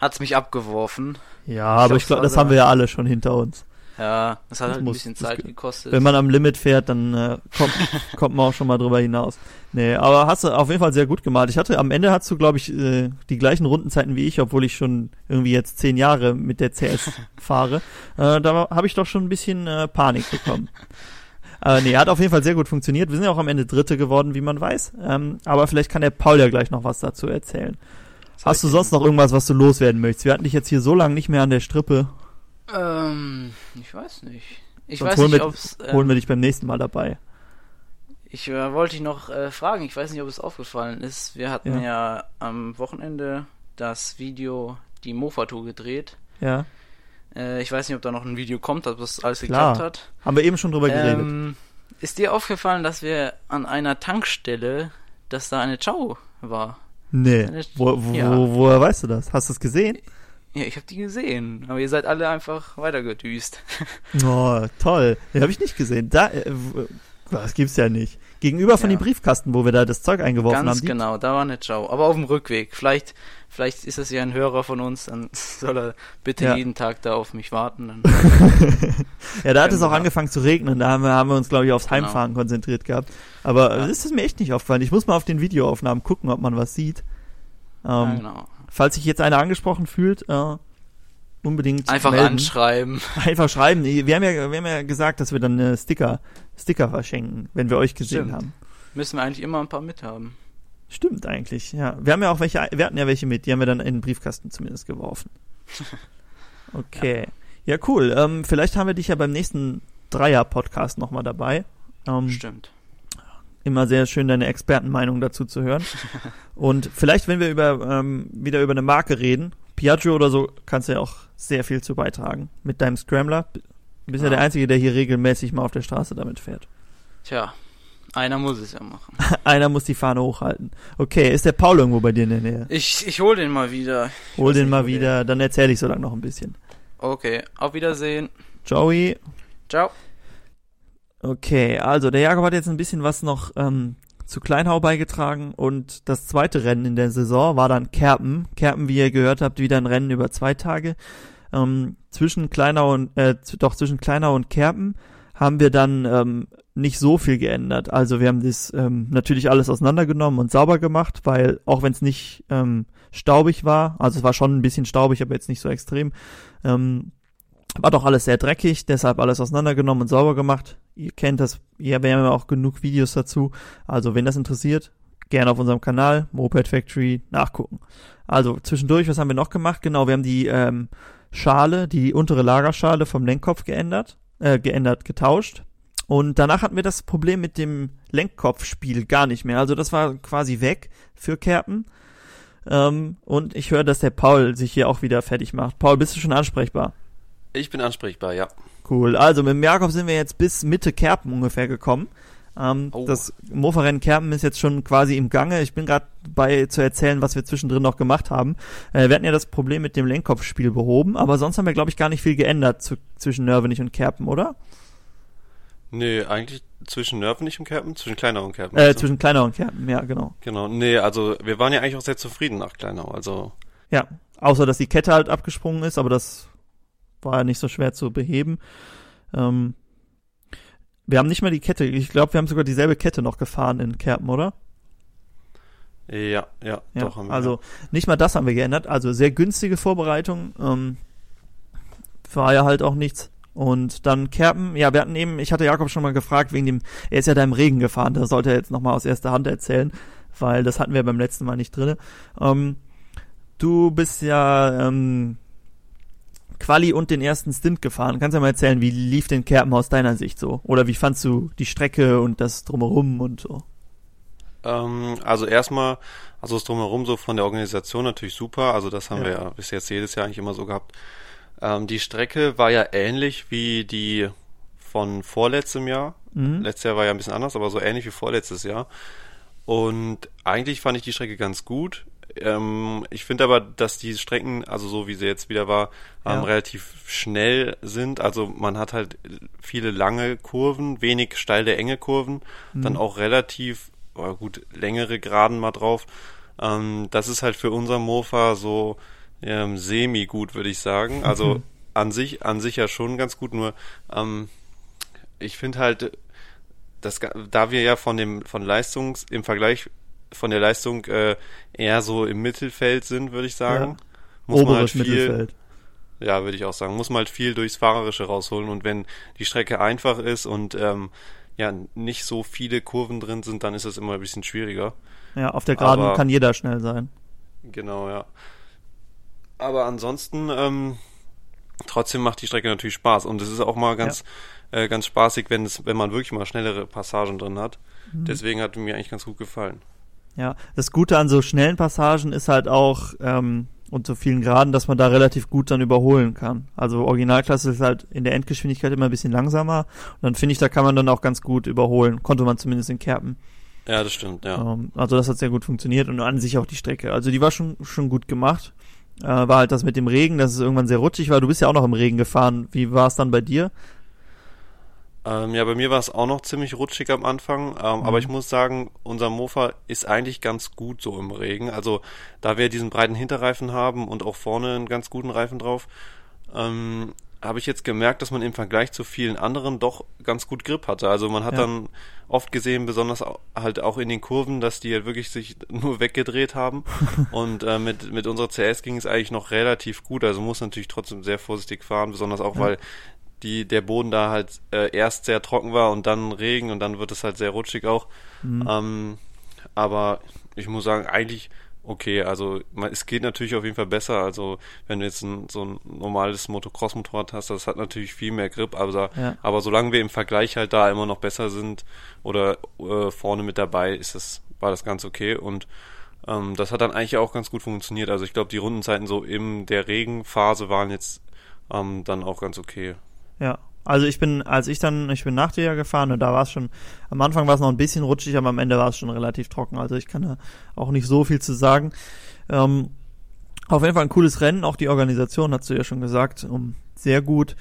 hat's mich abgeworfen. Ja, aber ich glaube, das haben wir ja alle schon hinter uns. Ja, das hat Das halt muss- ein bisschen Zeit ge- gekostet. Wenn man am Limit fährt, dann äh, kommt, kommt man auch schon mal drüber hinaus. Nee, aber hast du auf jeden Fall sehr gut gemalt. Ich hatte, am Ende hast du, glaube ich, äh, die gleichen Rundenzeiten wie ich, obwohl ich schon irgendwie jetzt zehn Jahre mit der CS fahre. Äh, da habe ich doch schon ein bisschen äh, Panik bekommen. Äh, nee, hat auf jeden Fall sehr gut funktioniert. Wir sind ja auch am Ende Dritte geworden, wie man weiß. Ähm, aber vielleicht kann der Paul ja gleich noch was dazu erzählen. Hast du sonst noch irgendwas, was du loswerden möchtest? Wir hatten dich jetzt hier so lange nicht mehr an der Strippe. Ähm, ich weiß nicht. Ich Sonst weiß holen nicht, ob's, Holen ähm, wir dich beim nächsten Mal dabei. ich äh, wollte dich noch äh, fragen, ich weiß nicht, ob es aufgefallen ist. Wir hatten Ja. ja, am Wochenende das Video, die Mofa-Tour gedreht. Ja, Äh, ich weiß nicht, ob da noch ein Video kommt, ob das alles Klar. geklappt hat. haben wir eben schon drüber geredet. Ähm, ist dir aufgefallen, dass wir an einer Tankstelle, dass da eine Ciao war? Nee. Eine- Wo, wo, ja. woher weißt du das? Hast du es gesehen? Ja, ich habe die gesehen, aber ihr seid alle einfach weitergedüst. Oh, toll. Den habe ich nicht gesehen. Da, äh, das gibt's ja nicht. Gegenüber von Ja. dem Briefkasten, wo wir da das Zeug eingeworfen Ganz haben. die- genau, da war eine Ciao. Aber auf dem Rückweg. Vielleicht, vielleicht ist das ja ein Hörer von uns, dann soll er bitte Ja. jeden Tag da auf mich warten. Ja, da hat es auch angefangen zu regnen. Da haben wir, haben wir uns, glaube ich, aufs Genau. Heimfahren konzentriert gehabt. Aber Ja. das ist mir echt nicht aufgefallen. Ich muss mal auf den Videoaufnahmen gucken, ob man was sieht. Ähm, ja, genau. Falls sich jetzt einer angesprochen fühlt, äh, unbedingt Einfach melden. anschreiben. Einfach schreiben. Wir haben ja, wir haben ja gesagt, dass wir dann äh, Sticker, Sticker verschenken, wenn wir euch gesehen Stimmt. haben. Müssen wir eigentlich immer ein paar mithaben. Stimmt eigentlich, ja. Wir haben ja auch welche, wir hatten ja welche mit, die haben wir dann in den Briefkasten zumindest geworfen. Okay. Ja, cool. Ähm, vielleicht haben wir dich ja beim nächsten Dreier-Podcast nochmal dabei. Ähm, Stimmt. Immer sehr schön, deine Expertenmeinung dazu zu hören. Und vielleicht, wenn wir über ähm, wieder über eine Marke reden, Piaggio oder so, kannst du ja auch sehr viel zu beitragen. Mit deinem Scrambler. Du bist ja Ja. der Einzige, der hier regelmäßig mal auf der Straße damit fährt. Tja, einer muss es ja machen. Einer muss die Fahne hochhalten. Okay, ist der Paul irgendwo bei dir in der Nähe? Ich, ich hol den mal wieder. Ich Hol den mal wieder, dann erzähle ich so lange noch ein bisschen. Okay, auf Wiedersehen. Joey. Ciao. Okay, also der Jakob hat jetzt ein bisschen was noch ähm, zu Kleinhau beigetragen und das zweite Rennen in der Saison war dann Kerpen. Kerpen, wie ihr gehört habt, wieder ein Rennen über zwei Tage. Ähm, zwischen Kleinau und äh, doch zwischen Kleinau und Kerpen haben wir dann ähm, nicht so viel geändert. Also wir haben das ähm, natürlich alles auseinandergenommen und sauber gemacht, weil auch wenn es nicht ähm, staubig war, also es war schon ein bisschen staubig, aber jetzt nicht so extrem, ähm, war doch alles sehr dreckig, deshalb alles auseinandergenommen und sauber gemacht. Ihr kennt das, ja, wir haben ja auch genug Videos dazu. Also, wenn das interessiert, gerne auf unserem Kanal, Moped Factory, nachgucken. Also, zwischendurch, was haben wir noch gemacht? Genau, wir haben die ähm, Schale, die untere Lagerschale vom Lenkkopf geändert, äh, geändert, getauscht. Und danach hatten wir das Problem mit dem Lenkkopfspiel gar nicht mehr. Also, das war quasi weg für Kerpen. Ähm, und ich höre, dass der Paul sich hier auch wieder fertig macht. Paul, bist du schon ansprechbar? Ich bin ansprechbar, ja. Cool. Also mit dem Jakob sind wir jetzt bis Mitte Kerpen ungefähr gekommen. Ähm, Oh. Das Mofa-Rennen Kerpen ist jetzt schon quasi im Gange. Ich bin gerade bei zu erzählen, was wir zwischendrin noch gemacht haben. Äh, wir hatten ja das Problem mit dem Lenkkopfspiel behoben, aber sonst haben wir, glaube ich, gar nicht viel geändert zu, zwischen Nörvenich und Kerpen, oder? Nee, eigentlich zwischen Nervenich und Kerpen, zwischen Kleinau und Kerpen. Äh, also. zwischen Kleinau und Kerpen, ja, genau. Genau, nee, also wir waren ja eigentlich auch sehr zufrieden nach Kleinau, also. Ja, außer dass die Kette halt abgesprungen ist, aber das war ja nicht so schwer zu beheben. Ähm, wir haben nicht mehr die Kette, ich glaube, wir haben sogar dieselbe Kette noch gefahren in Kerpen, oder? Ja, ja, Ja, doch haben wir. also nicht mal das haben wir geändert. Also sehr günstige Vorbereitung. Ähm, war ja halt auch nichts. Und dann Kerpen, ja, wir hatten eben, ich hatte Jakob schon mal gefragt, wegen dem, er ist ja da im Regen gefahren, das sollte er jetzt nochmal aus erster Hand erzählen, weil das hatten wir beim letzten Mal nicht drinne. Ähm, du bist ja ähm, Quali und den ersten Stint gefahren. Kannst du ja mal erzählen, wie lief denn Kerpen aus deiner Sicht so? Oder wie fandst du die Strecke und das drumherum und so? Ähm, also erstmal, also das drumherum so von der Organisation natürlich super. Also das haben Ja. wir ja bis jetzt jedes Jahr eigentlich immer so gehabt. Ähm, die Strecke war ja ähnlich wie die von vorletztem Jahr. Mhm. Letztes Jahr war ja ein bisschen anders, aber so ähnlich wie vorletztes Jahr. Und eigentlich fand ich die Strecke ganz gut. Ähm, ich finde aber, dass die Strecken, also so wie sie jetzt wieder war, ähm, Ja. relativ schnell sind. Also man hat halt viele lange Kurven, wenig steile, enge Kurven, Mhm. dann auch relativ, oh gut, längere Geraden mal drauf. Ähm, das ist halt für unser Mofa so ähm, semi gut, würde ich sagen. Also Mhm. an sich, an sich ja schon ganz gut, nur ähm, ich finde halt, das, da wir ja von dem von Leistungs im Vergleich von der Leistung äh, eher so im Mittelfeld sind, würde ich sagen, muss man halt Oberes viel, Mittelfeld. ja, würde ich auch sagen, muss man halt viel durchs Fahrerische rausholen und wenn die Strecke einfach ist und ähm, ja nicht so viele Kurven drin sind, dann ist es immer ein bisschen schwieriger. Ja, auf der Geraden Aber- kann jeder schnell sein. Genau, ja. Aber ansonsten, ähm, trotzdem macht die Strecke natürlich Spaß. Und es ist auch mal ganz, äh, ganz spaßig, wenn es, wenn man wirklich mal schnellere Passagen drin hat. Mhm. Deswegen hat mir eigentlich ganz gut gefallen. Ja, das Gute an so schnellen Passagen ist halt auch, ähm, und so vielen Graden, dass man da relativ gut dann überholen kann. Also Originalklasse ist halt in der Endgeschwindigkeit immer ein bisschen langsamer. Und dann finde ich, da kann man dann auch ganz gut überholen. Konnte man zumindest in Kerpen. Ja, das stimmt, ja. Ähm, also das hat sehr gut funktioniert und an sich auch die Strecke. Also die war schon, schon gut gemacht. Äh, war halt das mit dem Regen, dass es irgendwann sehr rutschig war. Du bist ja auch noch im Regen gefahren. Wie war es dann bei dir? Ähm, ja, bei mir war es auch noch ziemlich rutschig am Anfang, ähm, Mhm. aber ich muss sagen, unser Mofa ist eigentlich ganz gut so im Regen. Also da wir diesen breiten Hinterreifen haben und auch vorne einen ganz guten Reifen drauf, ähm, habe ich jetzt gemerkt, dass man im Vergleich zu vielen anderen doch ganz gut Grip hatte. Also man hat Ja. dann oft gesehen, besonders halt auch in den Kurven, dass die halt wirklich sich nur weggedreht haben. und äh, mit, mit unserer CS ging es eigentlich noch relativ gut. Also man muss natürlich trotzdem sehr vorsichtig fahren, besonders auch, Ja. weil die, der Boden da halt äh, erst sehr trocken war und dann Regen und dann wird es halt sehr rutschig auch. Mhm. Ähm, aber ich muss sagen, eigentlich okay. Also man, es geht natürlich auf jeden Fall besser. Also wenn du jetzt ein, so ein normales Motocross-Motorrad hast, das hat natürlich viel mehr Grip. Aber, Ja. aber solange wir im Vergleich halt da immer noch besser sind oder äh, vorne mit dabei, ist das, war das ganz okay. Und ähm, das hat dann eigentlich auch ganz gut funktioniert. Also ich glaube, die Rundenzeiten so in der Regenphase waren jetzt ähm, dann auch ganz okay. Ja. Also ich bin, als ich dann, ich bin nach dir gefahren und da war es schon, am Anfang war es noch ein bisschen rutschig, aber am Ende war es schon relativ trocken. Also ich kann da auch nicht so viel zu sagen. Ähm, auf jeden Fall ein cooles Rennen, auch die Organisation, hast du ja schon gesagt, um, sehr gut.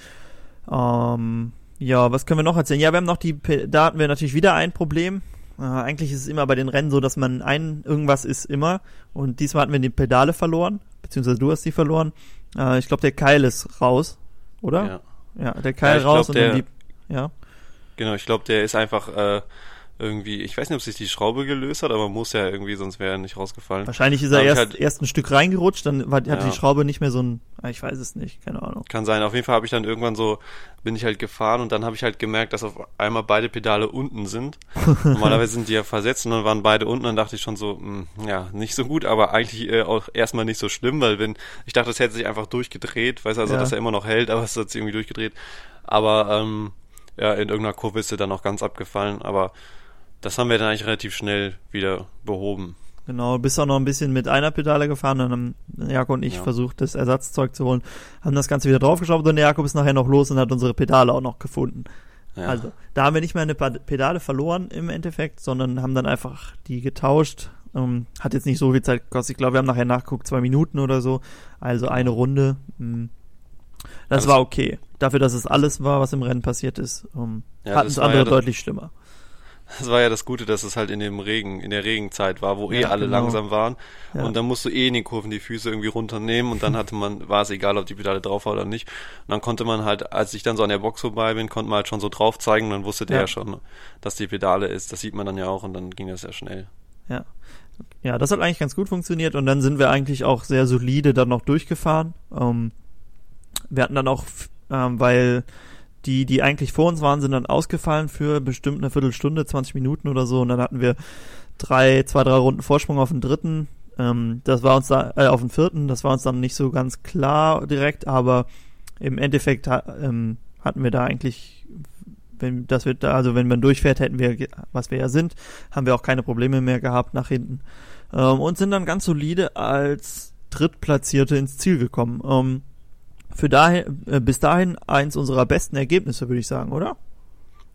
Ähm, ja, was können wir noch erzählen? Ja, wir haben noch die, da hatten wir natürlich wieder ein Problem. Äh, eigentlich ist es immer bei den Rennen so, dass man ein, irgendwas ist immer. Und diesmal hatten wir die Pedale verloren, beziehungsweise du hast die verloren. Äh, ich glaube, der Keil ist raus, oder? Ja. Ja, der Keil ich raus glaub, und dann der- die. Ja. Genau, ich glaube, der ist einfach äh, irgendwie, ich weiß nicht, ob sich die Schraube gelöst hat, aber muss ja irgendwie, sonst wäre er nicht rausgefallen. Wahrscheinlich ist er erst, halt- erst ein Stück reingerutscht, dann war, hatte Ja. die Schraube nicht mehr so ein. ah, Ich weiß es nicht, keine Ahnung. Kann sein. Auf jeden Fall habe ich dann irgendwann so, bin ich halt gefahren und dann habe ich halt gemerkt, dass auf einmal beide Pedale unten sind. Normalerweise sind die ja versetzt und dann waren beide unten. Dann dachte ich schon so, mh, ja, nicht so gut, aber eigentlich äh, auch erstmal nicht so schlimm, weil wenn, ich dachte, es hätte sich einfach durchgedreht, weiß also, Ja. dass er immer noch hält, aber es hat sich irgendwie durchgedreht. Aber ähm, ja, in irgendeiner Kurve ist er dann auch ganz abgefallen, aber das haben wir dann eigentlich relativ schnell wieder behoben. Genau, bist auch noch ein bisschen mit einer Pedale gefahren, dann haben Jakob und ich Ja. versucht, das Ersatzzeug zu holen, haben das Ganze wieder draufgeschraubt und der Jakob ist nachher noch los und hat unsere Pedale auch noch gefunden. Ja. Also, da haben wir nicht mehr eine Pedale verloren im Endeffekt, sondern haben dann einfach die getauscht. Ähm, hat jetzt nicht so viel Zeit gekostet. Ich glaube, wir haben nachher nachgeguckt, zwei Minuten oder so. Also eine Runde. Mm. Das Also war okay. dafür, dass es alles war, was im Rennen passiert ist, ähm, Ja, hatten es andere ja deutlich schlimmer. Das war ja das Gute, dass es halt in dem Regen, in der Regenzeit war, wo eh Ja, alle genau. langsam waren. Ja. Und dann musst du eh in den Kurven die Füße irgendwie runternehmen und dann hatte man, war es egal, ob die Pedale drauf war oder nicht. Und dann konnte man halt, als ich dann so an der Box vorbei bin, konnte man halt schon so drauf zeigen und dann wusste der Ja. ja schon, dass die Pedale ist. Das sieht man dann ja auch und dann ging das ja schnell. Ja. Ja, das hat eigentlich ganz gut funktioniert und dann sind wir eigentlich auch sehr solide dann noch durchgefahren. Ähm, wir hatten dann auch, ähm, weil die, die eigentlich vor uns waren, sind dann ausgefallen für bestimmt eine Viertelstunde, 20 Minuten oder so und dann hatten wir drei, zwei, drei Runden Vorsprung auf den dritten. Ähm, das war uns da, äh, auf den vierten, das war uns dann nicht so ganz klar direkt, aber im Endeffekt ähm, hatten wir da eigentlich, wenn das wird da, also wenn man durchfährt, hätten wir, was wir ja sind, haben wir auch keine Probleme mehr gehabt nach hinten ähm, und sind dann ganz solide als Drittplatzierte ins Ziel gekommen. Ähm, für dahin, äh, bis dahin eins unserer besten Ergebnisse, würde ich sagen, oder?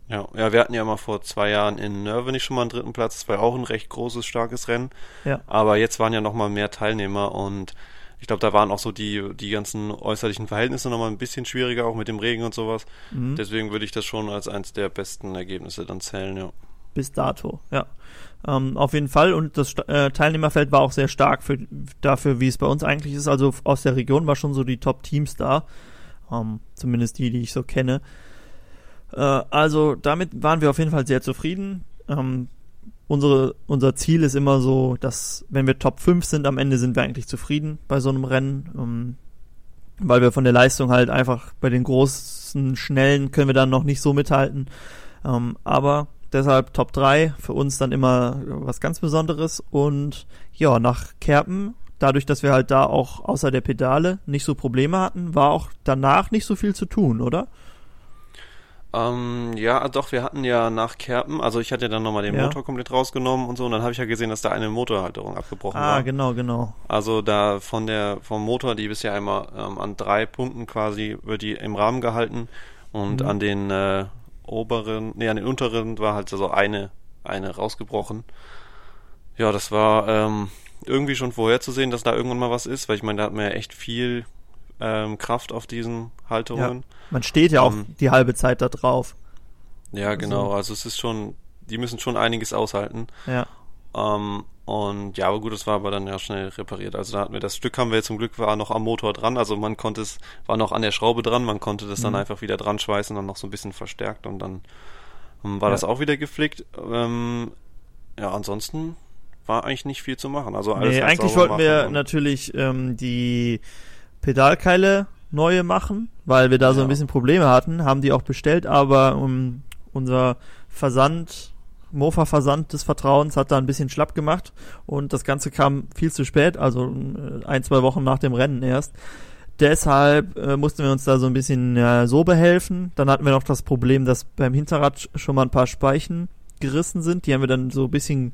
Ja, ja, wir hatten ja mal vor zwei Jahren in Nürnberg schon mal einen dritten Platz. Das war ja auch ein recht großes, starkes Rennen. Ja. Aber jetzt waren ja noch mal mehr Teilnehmer und ich glaube, da waren auch so die, die ganzen äußerlichen Verhältnisse noch mal ein bisschen schwieriger, auch mit dem Regen und sowas. Mhm. Deswegen würde ich das schon als eins der besten Ergebnisse dann zählen, ja. bis dato, ja. Ähm, auf jeden Fall und das äh, Teilnehmerfeld war auch sehr stark für, dafür, wie es bei uns eigentlich ist. Also aus der Region war schon so die Top-Teams da, ähm, zumindest die, die ich so kenne. Äh, also damit waren wir auf jeden Fall sehr zufrieden. Ähm, unsere, unser Ziel ist immer so, dass wenn wir Top 5 sind, am Ende sind wir eigentlich zufrieden bei so einem Rennen. Ähm, weil wir von der Leistung halt einfach bei den großen, schnellen können wir dann noch nicht so mithalten. Ähm, aber deshalb Top 3 für uns dann immer was ganz Besonderes. Und ja, nach Kerpen, dadurch, dass wir halt da auch außer der Pedale nicht so Probleme hatten, war auch danach nicht so viel zu tun, oder? Ähm, ja, doch, wir hatten ja nach Kerpen, also ich hatte ja dann nochmal den Ja. Motor komplett rausgenommen und so, und dann habe ich ja gesehen, dass da eine Motorhalterung abgebrochen Ah, war. genau, genau. Also da von der vom Motor, die ja einmal ähm, an drei Punkten quasi wird die im Rahmen gehalten und Mhm. an den äh, oberen, nee, an den unteren war halt so eine eine rausgebrochen. Ja, das war ähm, irgendwie schon vorherzusehen, dass da irgendwann mal was ist, weil ich meine, da hat man ja echt viel ähm, Kraft auf diesen Halterungen. Man steht ja auch Ähm. die halbe Zeit da drauf. Ja, genau. Also es ist schon, die müssen schon einiges aushalten. Ja. Ähm, und ja, aber gut, das war aber dann ja schnell repariert. Also da hatten wir das Stück haben wir zum Glück war noch am Motor dran. Also man konnte es, war noch an der Schraube dran, man konnte das dann Mhm. einfach wieder dran schweißen und noch so ein bisschen verstärkt und dann ähm, war Ja. das auch wieder geflickt. Ähm, ja, ansonsten war eigentlich nicht viel zu machen. Also alles Nee, eigentlich wollten wir natürlich ähm, die Pedalkeile neue machen, weil wir da so ein Ja. bisschen Probleme hatten, haben die auch bestellt, aber um, unser Versand, Mofa-Versand des Vertrauens hat da ein bisschen schlapp gemacht und das Ganze kam viel zu spät, also äh, ein, zwei Wochen nach dem Rennen erst. Deshalb äh, mussten wir uns da so ein bisschen äh, so behelfen. Dann hatten wir noch das Problem, dass beim Hinterrad sch- schon mal ein paar Speichen gerissen sind. Die haben wir dann so ein bisschen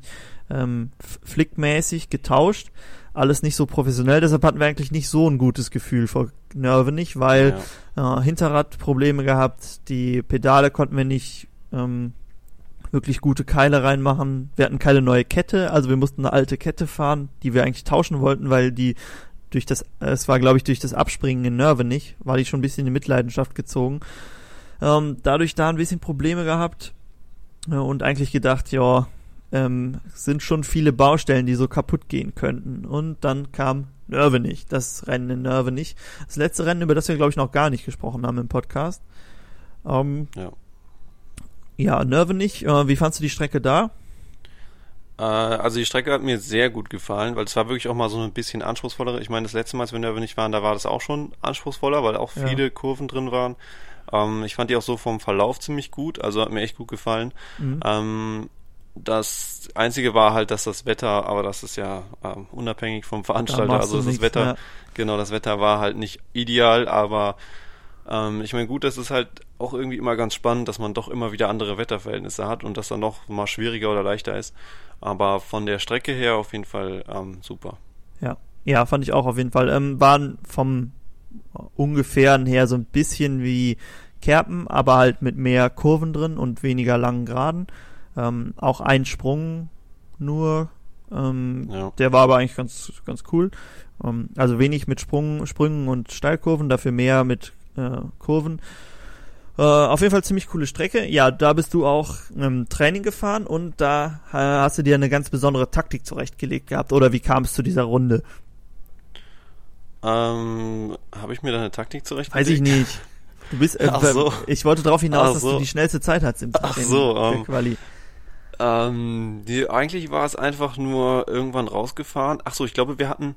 ähm, flickmäßig getauscht. Alles nicht so professionell, deshalb hatten wir eigentlich nicht so ein gutes Gefühl vor Nervenich, weil ja. äh, Hinterrad Probleme gehabt, die Pedale konnten wir nicht ähm, wirklich gute Keile reinmachen. Wir hatten keine neue Kette, also wir mussten eine alte Kette fahren, die wir eigentlich tauschen wollten, weil die durch das, es war glaube ich durch das Abspringen in Nervenich, war die schon ein bisschen in Mitleidenschaft gezogen. Ähm, dadurch da ein bisschen Probleme gehabt und eigentlich gedacht, ja, ähm, sind schon viele Baustellen, die so kaputt gehen könnten. Und dann kam Nervenich, das Rennen in Nervenich. Das letzte Rennen, über das wir, glaube ich, noch gar nicht gesprochen haben im Podcast. Ähm, Ja. Ja, Nervenich, äh, wie fandst du die Strecke da? Äh, also die Strecke hat mir sehr gut gefallen, weil es war wirklich auch mal so ein bisschen anspruchsvoller. Ich meine, das letzte Mal, als wir in Nerve nicht waren, da war das auch schon anspruchsvoller, weil auch Ja. viele Kurven drin waren. Ähm, ich fand die auch so vom Verlauf ziemlich gut, also hat mir echt gut gefallen. Mhm. Ähm, das Einzige war halt, dass das Wetter, aber das ist ja ähm, unabhängig vom Veranstalter, also das nix, Wetter, ja. genau, das Wetter war halt nicht ideal, aber ich meine, gut, das ist halt auch irgendwie immer ganz spannend, dass man doch immer wieder andere Wetterverhältnisse hat und das dann noch mal schwieriger oder leichter ist. Aber von der Strecke her auf jeden Fall ähm, super. Ja, ja, fand ich auch auf jeden Fall. Ähm, waren vom ungefähren her so ein bisschen wie Kerpen, aber halt mit mehr Kurven drin und weniger langen Geraden. Ähm, auch ein Sprung nur. Ähm, Ja. Der war aber eigentlich ganz, ganz cool. Ähm, also wenig mit Sprung, Sprüngen und Steilkurven, dafür mehr mit äh, Kurven. Äh, auf jeden Fall ziemlich coole Strecke. Ja, da bist du auch ähm, Training gefahren und da äh, hast du dir eine ganz besondere Taktik zurechtgelegt gehabt. Oder wie kam es zu dieser Runde? Ähm, habe ich mir da eine Taktik zurechtgelegt? Weiß ich nicht. Du bist, äh, Ach so. ich wollte darauf hinaus, Ach dass so. du die schnellste Zeit hast im Ach in so, ähm, Quali. Ähm, die, eigentlich war es einfach nur irgendwann rausgefahren. Ach so, ich glaube, wir hatten,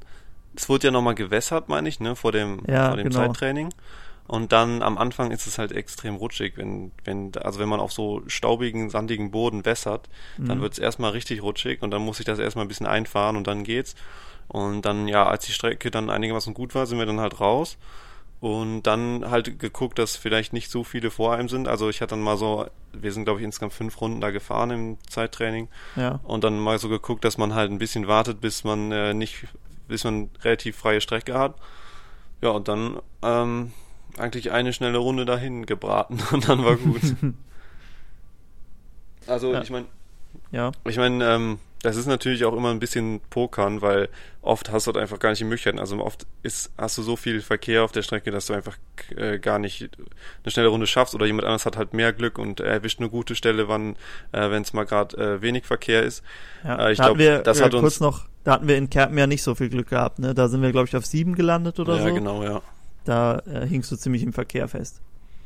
es wurde ja nochmal gewässert, meine ich, ne, vor dem, Ja, vor dem genau. Zeittraining. Und dann am Anfang ist es halt extrem rutschig, wenn, wenn, also wenn man auf so staubigen, sandigen Boden wässert, dann Mhm. wird es erstmal richtig rutschig und dann muss ich das erstmal ein bisschen einfahren und dann geht's. Und dann, ja, als die Strecke dann einigermaßen gut war, sind wir dann halt raus. Und dann halt geguckt, dass vielleicht nicht so viele vor einem sind. Also ich hatte dann mal so, wir sind glaube ich insgesamt fünf Runden da gefahren im Zeittraining. Ja. Und dann mal so geguckt, dass man halt ein bisschen wartet, bis man äh, nicht, bis man relativ freie Strecke hat. Ja, und dann ähm, eigentlich eine schnelle Runde dahin gebraten und dann war gut. also Ja. ich meine, Ja. ich meine, ähm, das ist natürlich auch immer ein bisschen Pokern, weil oft hast du halt einfach gar nicht die Möglichkeiten. Also oft ist, hast du so viel Verkehr auf der Strecke, dass du einfach äh, gar nicht eine schnelle Runde schaffst oder jemand anderes hat halt mehr Glück und erwischt eine gute Stelle, wann, äh, wenn es mal gerade äh, wenig Verkehr ist. Ja, Äh, ich da hatten glaub, wir, das äh, hat kurz uns- noch, da hatten wir in Kerpen ja nicht so viel Glück gehabt, ne? Da sind wir, glaube ich, auf sieben gelandet oder ja, so. genau, ja. Da äh, hingst du ziemlich im Verkehr fest.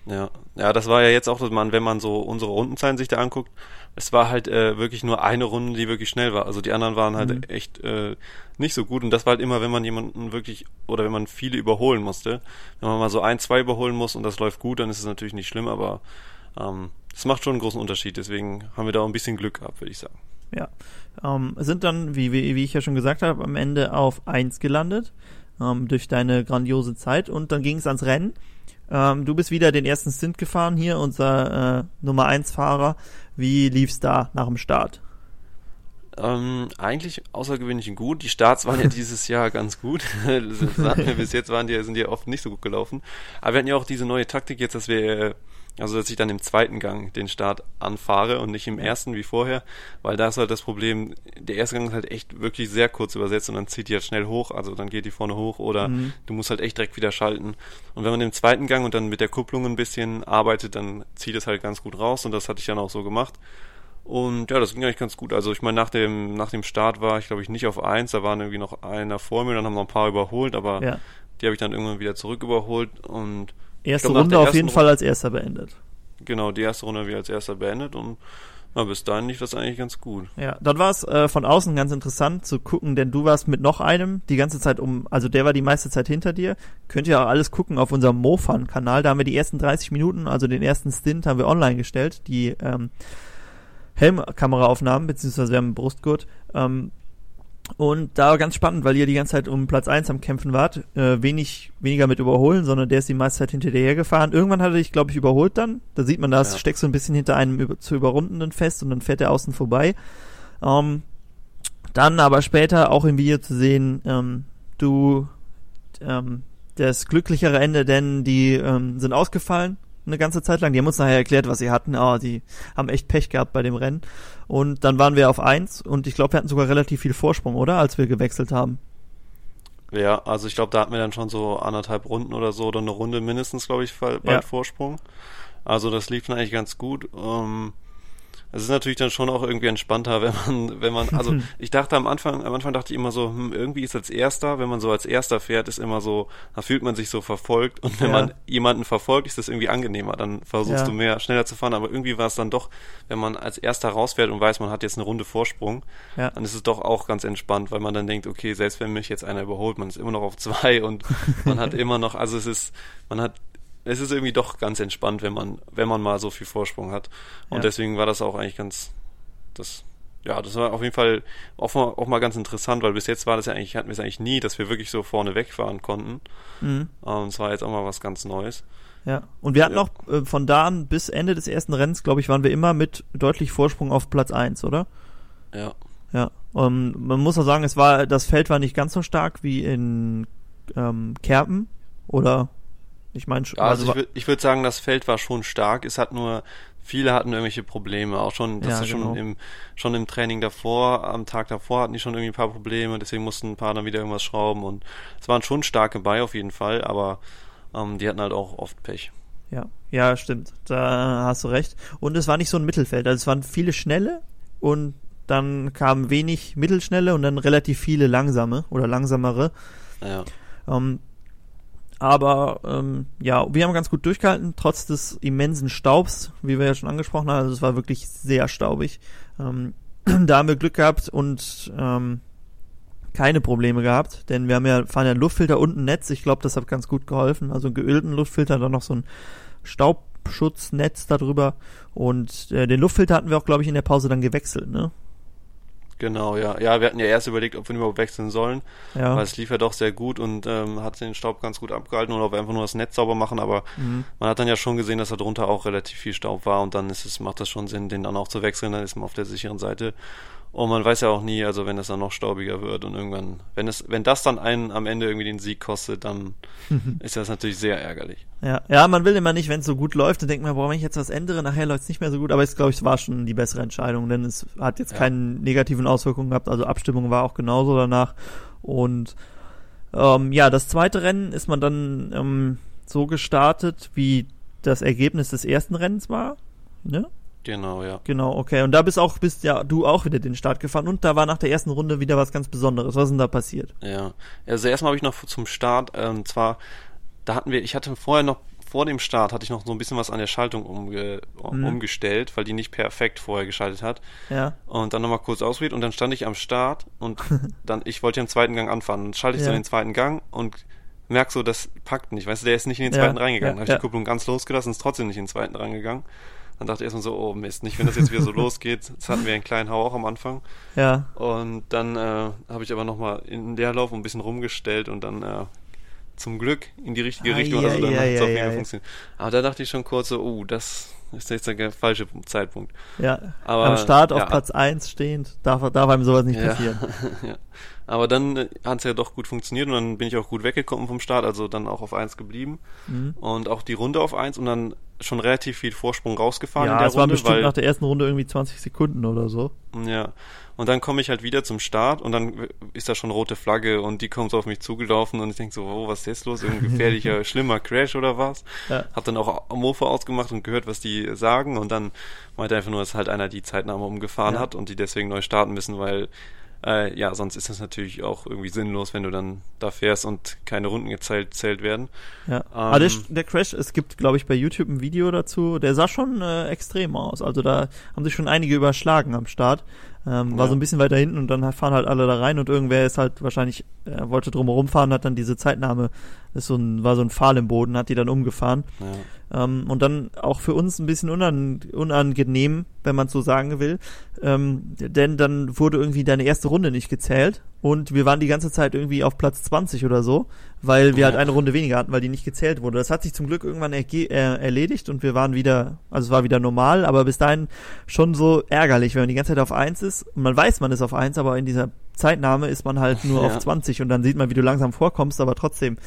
Ja, ja, das war ja jetzt auch, dass man, wenn man so unsere Rundenzahlen sich da anguckt, es war halt äh, wirklich nur eine Runde, die wirklich schnell war. Also die anderen waren halt Mhm. echt äh, nicht so gut. Und das war halt immer, wenn man jemanden wirklich oder wenn man viele überholen musste. Wenn man mal so ein, zwei überholen muss und das läuft gut, dann ist es natürlich nicht schlimm, aber ähm, es macht schon einen großen Unterschied. Deswegen haben wir da auch ein bisschen Glück gehabt, würde ich sagen. Ja. Ähm, sind dann, wie, wie, wie ich ja schon gesagt habe, am Ende auf eins gelandet. Ähm, durch deine grandiose Zeit. Und dann ging es ans Rennen. Ähm, du bist wieder den ersten Stint gefahren hier, unser äh, Nummer eins Fahrer. Wie lief's da nach dem Start? Ähm, eigentlich außergewöhnlich gut. Die Starts waren ja dieses Jahr ganz gut. Bis jetzt waren die, sind die oft nicht so gut gelaufen. Aber wir hatten ja auch diese neue Taktik jetzt, dass wir, also dass ich dann im zweiten Gang den Start anfahre und nicht im ersten wie vorher, weil da ist halt das Problem, der erste Gang ist halt echt wirklich sehr kurz übersetzt und dann zieht die halt schnell hoch, also dann geht die vorne hoch oder Mhm. du musst halt echt direkt wieder schalten. Und wenn man im zweiten Gang und dann mit der Kupplung ein bisschen arbeitet, dann zieht es halt ganz gut raus und das hatte ich dann auch so gemacht. Und ja, das ging eigentlich ganz gut. Also ich meine, nach dem, nach dem Start war ich, glaube ich, nicht auf eins. Da waren irgendwie noch einer vor mir, dann haben noch ein paar überholt, aber Ja. die habe ich dann irgendwann wieder zurück überholt. Und Erste glaub, Runde auf jeden Fall als erster beendet. genau, die erste Runde ich als erster beendet und ja, bis dahin lief das eigentlich ganz gut. Ja, dann war es äh, von außen ganz interessant zu gucken, denn du warst mit noch einem die ganze Zeit um, also der war die meiste Zeit hinter dir. Könnt ihr auch alles gucken auf unserem Mofan-Kanal. Da haben wir die ersten 30 Minuten, also den ersten Stint, haben wir online gestellt. Die ähm, Helmkameraaufnahmen, beziehungsweise wir haben einen Brustgurt. Ähm, und da war ganz spannend, weil ihr die ganze Zeit um Platz 1 am Kämpfen wart. Äh, wenig, weniger mit überholen, sondern der ist die meiste Zeit hinter dir hergefahren. Irgendwann hat er dich, glaube ich, überholt dann. Da sieht man das, Ja. steckst du ein bisschen hinter einem über, zu überrundenden fest und dann fährt er außen vorbei. Ähm, dann aber später auch im Video zu sehen, ähm, du ähm, das glücklichere Ende, denn die ähm, sind ausgefallen eine ganze Zeit lang. Die haben uns nachher erklärt, was sie hatten. Oh, die haben echt Pech gehabt bei dem Rennen. Und dann waren wir auf eins und ich glaube, wir hatten sogar relativ viel Vorsprung, oder? Als wir gewechselt haben. Ja, also ich glaube, da hatten wir dann schon so anderthalb Runden oder so oder eine Runde mindestens, glaube ich, bald Ja. Vorsprung. Also das lief dann eigentlich ganz gut. Ähm, es ist natürlich dann schon auch irgendwie entspannter, wenn man, wenn man, also ich dachte am Anfang, am Anfang dachte ich immer so, hm, irgendwie ist als Erster, wenn man so als Erster fährt, ist immer so, da fühlt man sich so verfolgt und wenn Ja. man jemanden verfolgt, ist das irgendwie angenehmer, dann versuchst Ja. du mehr, schneller zu fahren, aber irgendwie war es dann doch, wenn man als Erster rausfährt und weiß, man hat jetzt eine Runde Vorsprung, Ja. dann ist es doch auch ganz entspannt, weil man dann denkt, okay, selbst wenn mich jetzt einer überholt, man ist immer noch auf zwei und man hat immer noch, also es ist, man hat, es ist irgendwie doch ganz entspannt, wenn man, wenn man mal so viel Vorsprung hat. Und Ja. deswegen war das auch eigentlich ganz, das, ja, das war auf jeden Fall auch mal, auch mal ganz interessant, weil bis jetzt war das ja eigentlich, hatten wir es eigentlich nie, dass wir wirklich so vorne wegfahren konnten. Mhm. Und es war jetzt auch mal was ganz Neues. Ja. Und wir hatten Ja. noch äh, von da an bis Ende des ersten Rennens, glaube ich, waren wir immer mit deutlich Vorsprung auf Platz eins, oder? Ja. Ja. Um, man muss auch sagen, es war, das Feld war nicht ganz so stark wie in ähm, Kerpen, oder? Ich meine, Also, ich würde ich würd sagen, das Feld war schon stark. Es hat nur, viele hatten irgendwelche Probleme. Auch schon, das Ja, ist schon genau. im, schon im Training davor, am Tag davor hatten die schon irgendwie ein paar Probleme. Deswegen mussten ein paar dann wieder irgendwas schrauben. Und es waren schon starke bei auf jeden Fall. Aber ähm, die hatten halt auch oft Pech. Ja, ja, stimmt. Da hast du recht. Und es war nicht so ein Mittelfeld. Also es waren viele schnelle und dann kamen wenig mittelschnelle und dann relativ viele langsame oder langsamere. Ja. Ähm, aber ähm, ja, wir haben ganz gut durchgehalten, trotz des immensen Staubs, wie wir ja schon angesprochen haben. Also es war wirklich sehr staubig. Ähm, da haben wir Glück gehabt und ähm, keine Probleme gehabt, denn wir haben ja, fahren ja einen Luftfilter und ein Netz. Ich glaube, das hat ganz gut geholfen. Also einen geölten Luftfilter, dann noch so ein Staubschutznetz darüber. Und äh, den Luftfilter hatten wir auch, glaube ich, in der Pause dann gewechselt, ne? Genau, ja. Ja, wir hatten ja erst überlegt, ob wir ihn überhaupt wechseln sollen. Ja. Weil es lief ja doch sehr gut und ähm, hat den Staub ganz gut abgehalten oder ob wir einfach nur das Netz sauber machen, aber Mhm. man hat dann ja schon gesehen, dass da drunter auch relativ viel Staub war und dann ist es, macht das schon Sinn, den dann auch zu wechseln, dann ist man auf der sicheren Seite. Und man weiß ja auch nie, also wenn es dann noch staubiger wird und irgendwann, wenn es, wenn das dann einen am Ende irgendwie den Sieg kostet, dann ist das natürlich sehr ärgerlich. Ja, ja, man will immer nicht, wenn es so gut läuft, dann denkt man, boah, wenn ich jetzt was ändere, nachher läuft es nicht mehr so gut. Aber ich glaube, es war schon die bessere Entscheidung, denn es hat jetzt Ja. keine negativen Auswirkungen gehabt. Also Abstimmung war auch genauso danach. Und ähm, ja, das zweite Rennen ist man dann ähm, so gestartet, wie das Ergebnis des ersten Rennens war. Ne? Genau, ja. Genau, okay. Und da bist auch, bist ja du auch wieder den Start gefahren und da war nach der ersten Runde wieder was ganz Besonderes. Was ist denn da passiert? Ja, also erstmal habe ich noch zum Start, ähm, zwar, da hatten wir, ich hatte vorher noch, vor dem Start hatte ich noch so ein bisschen was an der Schaltung umge, Mhm. umgestellt, weil die nicht perfekt vorher geschaltet hat. Ja, Und dann nochmal kurz ausprobiert und dann stand ich am Start und dann, ich wollte ja im zweiten Gang anfahren. Dann schalte ich so Ja. in den zweiten Gang und merk so, das packt nicht. Weißt du, der ist nicht in den Ja, zweiten reingegangen. ja, habe ich ja. die Kupplung ganz losgelassen, ist trotzdem nicht in den zweiten reingegangen. Dann dachte ich erstmal so, oh Mist, nicht wenn das jetzt wieder so losgeht. Jetzt hatten wir einen kleinen Hau auch am Anfang. ja, Und dann äh, habe ich aber nochmal in der Lauf ein bisschen rumgestellt und dann äh, zum Glück in die richtige Ah, Richtung. ja, also dann ja, hat es ja, auf jeden Fall funktioniert. Aber da dachte ich schon kurz so, oh, das ist jetzt der falsche Zeitpunkt. ja. Aber, Am Start auf ja. Platz 1 stehend, darf, darf einem sowas nicht Ja. passieren. ja. Aber dann äh, hat es ja doch gut funktioniert und dann bin ich auch gut weggekommen vom Start, also dann auch auf 1 geblieben Mhm. und auch die Runde auf 1 und dann schon relativ viel Vorsprung rausgefahren in Ja, der es Runde, bestimmt weil nach der ersten Runde irgendwie 20 Sekunden oder so. Ja. Und dann komme ich halt wieder zum Start und dann ist da schon rote Flagge und die kommt so auf mich zugelaufen und ich denke so, oh, was ist jetzt los? Irgendein gefährlicher, schlimmer Crash oder was? Ja. Hab dann auch Mofa ausgemacht und gehört, was die sagen und dann meinte einfach nur, dass halt einer die Zeitnahme umgefahren Ja. hat und die deswegen neu starten müssen, weil äh, ja, sonst ist das natürlich auch irgendwie sinnlos, wenn du dann da fährst und keine Runden gezählt, zählt werden. Ja. Aber der, Ähm, der Crash, es gibt, glaube ich, bei YouTube ein Video dazu, der sah schon äh, extrem aus. Also da haben sich schon einige überschlagen am Start. Ähm, war Ja. so ein bisschen weiter hinten und dann fahren halt alle da rein und irgendwer ist halt wahrscheinlich, äh, wollte drumherum fahren, hat dann diese Zeitnahme, ist so ein, war so ein Pfahl im Boden, hat die dann umgefahren. Ja. Ähm, und dann auch für uns ein bisschen unan unangenehm, wenn man so sagen will. Ähm, denn dann wurde irgendwie deine erste Runde nicht gezählt und wir waren die ganze Zeit irgendwie auf Platz 20 oder so, weil wir Ja. halt eine Runde weniger hatten, weil die nicht gezählt wurde. Das hat sich zum Glück irgendwann erge äh, erledigt und wir waren wieder, also es war wieder normal, aber bis dahin schon so ärgerlich, wenn man die ganze Zeit auf 1 ist und man weiß, man ist auf 1, aber in dieser Zeitnahme ist man halt nur Ja. auf 20 und dann sieht man, wie du langsam vorkommst, aber trotzdem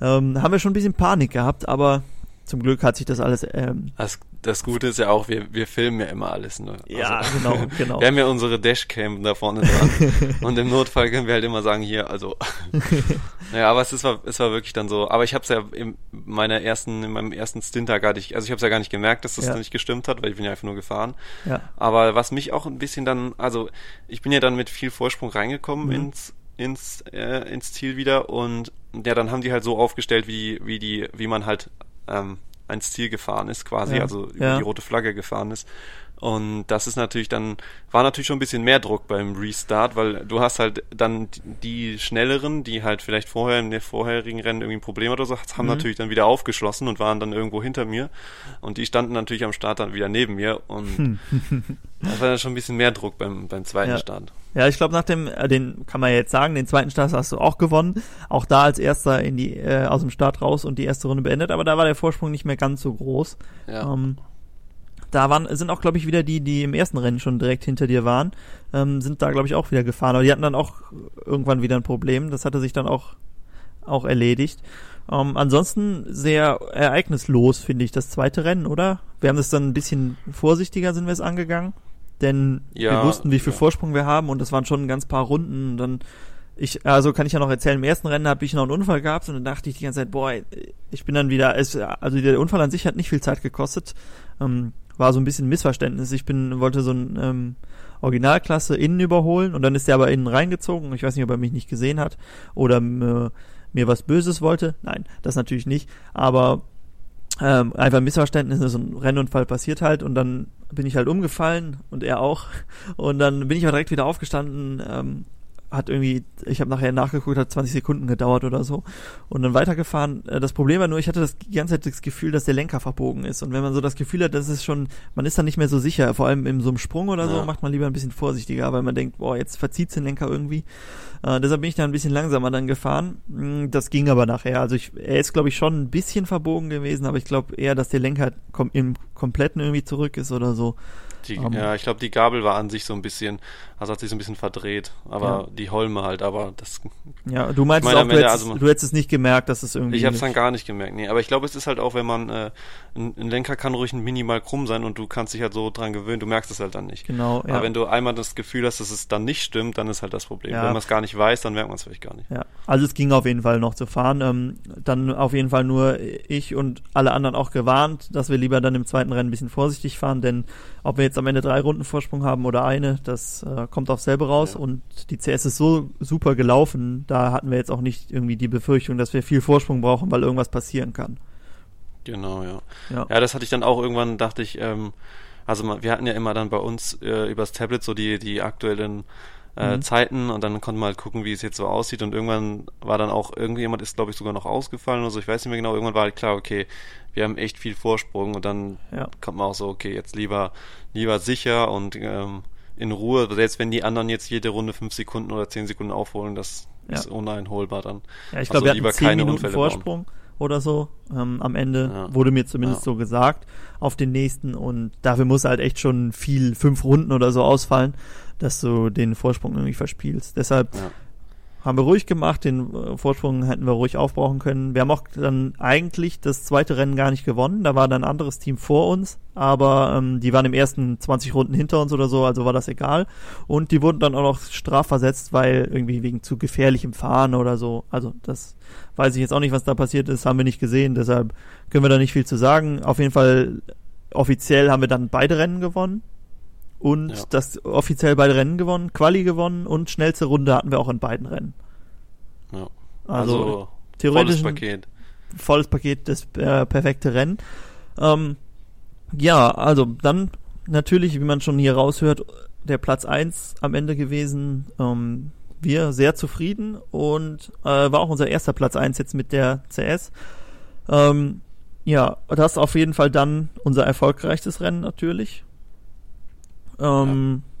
ähm, haben wir schon ein bisschen Panik gehabt, aber zum Glück hat sich das alles ähm, Das, das Gute ist ja auch, wir, wir filmen ja immer alles. Ne? Ja, Also, genau, genau. Wir haben ja unsere Dashcam da vorne dran. und im Notfall können wir halt immer sagen, hier, also. naja, aber es, ist, war, es war wirklich dann so. Aber ich habe es ja in meiner ersten, in meinem ersten Stint da gar nicht, also ich habe es ja gar nicht gemerkt, dass das Ja. nicht gestimmt hat, weil ich bin ja einfach nur gefahren. ja. Aber was mich auch ein bisschen dann, also ich bin ja dann mit viel Vorsprung reingekommen Mhm. ins ins äh, ins Ziel wieder und ja, dann haben die halt so aufgestellt, wie wie die wie man halt ähm, ans Ziel gefahren ist, quasi, Ja. also über Ja. die rote Flagge gefahren ist. Und das ist natürlich dann, war natürlich schon ein bisschen mehr Druck beim Restart, weil du hast halt dann die schnelleren, die halt vielleicht vorher in der vorherigen Rennen irgendwie ein Problem oder so, haben Mhm. natürlich dann wieder aufgeschlossen und waren dann irgendwo hinter mir. Und die standen natürlich am Start dann wieder neben mir und das war dann schon ein bisschen mehr Druck beim, beim zweiten Ja. Start. Ja, ich glaube nach dem, äh, den kann man ja jetzt sagen, den zweiten Start hast du auch gewonnen. Auch da als erster in die äh, aus dem Start raus und die erste Runde beendet, aber da war der Vorsprung nicht mehr ganz so groß. Ja. Ähm, da waren sind auch glaube ich wieder die, die im ersten Rennen schon direkt hinter dir waren, ähm, sind da glaube ich auch wieder gefahren. Aber die hatten dann auch irgendwann wieder ein Problem. Das hatte sich dann auch auch erledigt. Ähm, ansonsten sehr ereignislos finde ich das zweite Rennen, oder? Wir haben das dann ein bisschen vorsichtiger sind wir es angegangen, denn wir Ja, wussten, wie viel ja. Vorsprung wir haben und das waren schon ein ganz paar Runden und dann ich, also kann ich ja noch erzählen, im ersten Rennen habe ich noch einen Unfall gehabt und dann dachte ich die ganze Zeit, boah, ich bin dann wieder, es, also der Unfall an sich hat nicht viel Zeit gekostet. Ähm, war so ein bisschen Missverständnis. Ich bin, wollte so ein ähm, Originalklasse innen überholen und dann ist der aber innen reingezogen. Ich weiß nicht, ob er mich nicht gesehen hat oder äh, mir was Böses wollte. Nein, das natürlich nicht. Aber ähm, einfach ein Missverständnis, so ein Rennunfall passiert halt und dann bin ich halt umgefallen und er auch. Und dann bin ich aber direkt wieder aufgestanden, ähm, hat irgendwie, ich habe nachher nachgeguckt, hat 20 Sekunden gedauert oder so und dann weitergefahren. Äh, das Problem war nur, ich hatte das die ganze Zeit das Gefühl, dass der Lenker verbogen ist und wenn man so das Gefühl hat, das ist schon, man ist dann nicht mehr so sicher, vor allem in so einem Sprung oder so, ja. macht man lieber ein bisschen vorsichtiger, weil man denkt, boah, jetzt verzieht den Lenker irgendwie. Äh, deshalb bin ich da ein bisschen langsamer dann gefahren. Mm, das ging aber nachher. Also ich, er ist, glaube ich, schon ein bisschen verbogen gewesen, aber ich glaube eher, dass der Lenker kom im Kompletten irgendwie zurück ist oder so. Die, um, ja, ich glaube, die Gabel war an sich so ein bisschen, also hat sich so ein bisschen verdreht, aber ja. die Holme halt, aber das. Ja, du meinst meine, auch, du hättest, also, du hättest es nicht gemerkt, dass es irgendwie. Ich habe es dann gar nicht gemerkt, nee. Aber ich glaube, es ist halt auch, wenn man, äh, ein, ein, Lenker kann ruhig minimal krumm sein und du kannst dich halt so dran gewöhnen, du merkst es halt dann nicht. Genau, ja. Aber wenn du einmal das Gefühl hast, dass es dann nicht stimmt, dann ist halt das Problem. Ja. Wenn man es gar nicht weiß, dann merkt man es vielleicht gar nicht. Ja, also es ging auf jeden Fall noch zu fahren. Ähm, dann auf jeden Fall nur ich und alle anderen auch gewarnt, dass wir lieber dann im zweiten Rennen ein bisschen vorsichtig fahren, denn ob wir jetzt am Ende drei Runden Vorsprung haben oder eine, das äh, kommt auf selber raus. Ja. Und die CS ist so super gelaufen, da hatten wir jetzt auch nicht irgendwie die Befürchtung, dass wir viel Vorsprung brauchen, weil irgendwas passieren kann. Genau, ja. Ja, ja das hatte ich dann auch irgendwann, dachte ich, ähm, also wir hatten ja immer dann bei uns äh, übers Tablet so die, die aktuellen äh, mhm. Zeiten und dann konnte man halt gucken, wie es jetzt so aussieht und irgendwann war dann auch, irgendjemand ist glaube ich sogar noch ausgefallen oder so, ich weiß nicht mehr genau, irgendwann war halt klar, okay, wir haben echt viel Vorsprung und dann ja. kommt man auch so, okay, jetzt lieber, lieber sicher und ähm, in Ruhe, selbst wenn die anderen jetzt jede Runde fünf Sekunden oder zehn Sekunden aufholen, das ja. ist uneinholbar dann. Ja, ich glaube, also wir hatten zehn Minuten Unfälle Vorsprung. Bauen oder so ähm, am Ende, ja. wurde mir zumindest ja. so gesagt, auf den nächsten und dafür muss halt echt schon viel, fünf Runden oder so ausfallen, dass du den Vorsprung irgendwie verspielst. Deshalb ja haben wir ruhig gemacht, den äh, Vorsprung hätten wir ruhig aufbrauchen können. Wir haben auch dann eigentlich das zweite Rennen gar nicht gewonnen, da war dann ein anderes Team vor uns, aber ähm, die waren im ersten 20 Runden hinter uns oder so, also war das egal. Und die wurden dann auch noch strafversetzt, weil irgendwie wegen zu gefährlichem Fahren oder so. Also das weiß ich jetzt auch nicht, was da passiert ist, haben wir nicht gesehen, deshalb können wir da nicht viel zu sagen. Auf jeden Fall offiziell haben wir dann beide Rennen gewonnen und ja. das offiziell beide Rennen gewonnen, Quali gewonnen und schnellste Runde hatten wir auch in beiden Rennen. Ja. Also, also theoretisch volles Paket. Volles Paket, das äh, perfekte Rennen. Ähm, ja, also dann natürlich, wie man schon hier raushört, der Platz 1 am Ende gewesen. Ähm, wir sehr zufrieden und äh, war auch unser erster Platz 1 jetzt mit der CS. Ähm, ja, das ist auf jeden Fall dann unser erfolgreichstes Rennen natürlich. Ähm, ja.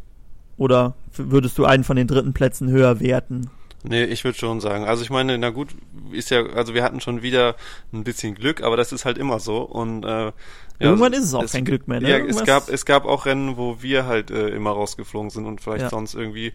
Oder würdest du einen von den dritten Plätzen höher werten? Nee, ich würde schon sagen. Also ich meine, na gut, ist ja, also wir hatten schon wieder ein bisschen Glück, aber das ist halt immer so. Und äh, ja, irgendwann ist es auch es, kein Glück mehr. Ne? Ja, es gab, es gab auch Rennen, wo wir halt äh, immer rausgeflogen sind und vielleicht ja. sonst irgendwie,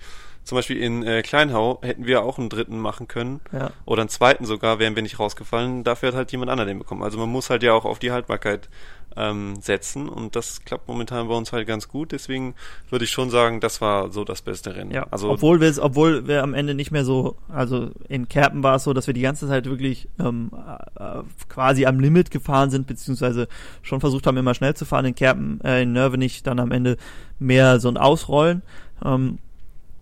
zum Beispiel in äh, Kleinhau hätten wir auch einen dritten machen können. Ja. Oder einen zweiten sogar, wären wir nicht rausgefallen. Dafür hat halt jemand anderer den bekommen. Also man muss halt ja auch auf die Haltbarkeit ähm, setzen und das klappt momentan bei uns halt ganz gut. Deswegen würde ich schon sagen, das war so das beste Rennen. Ja, also obwohl wir obwohl wir am Ende nicht mehr so, also in Kerpen war es so, dass wir die ganze Zeit wirklich ähm, äh, quasi am Limit gefahren sind, beziehungsweise schon versucht haben, immer schnell zu fahren. In Kerpen, äh, in Nörvenich dann am Ende mehr so ein Ausrollen. Ähm,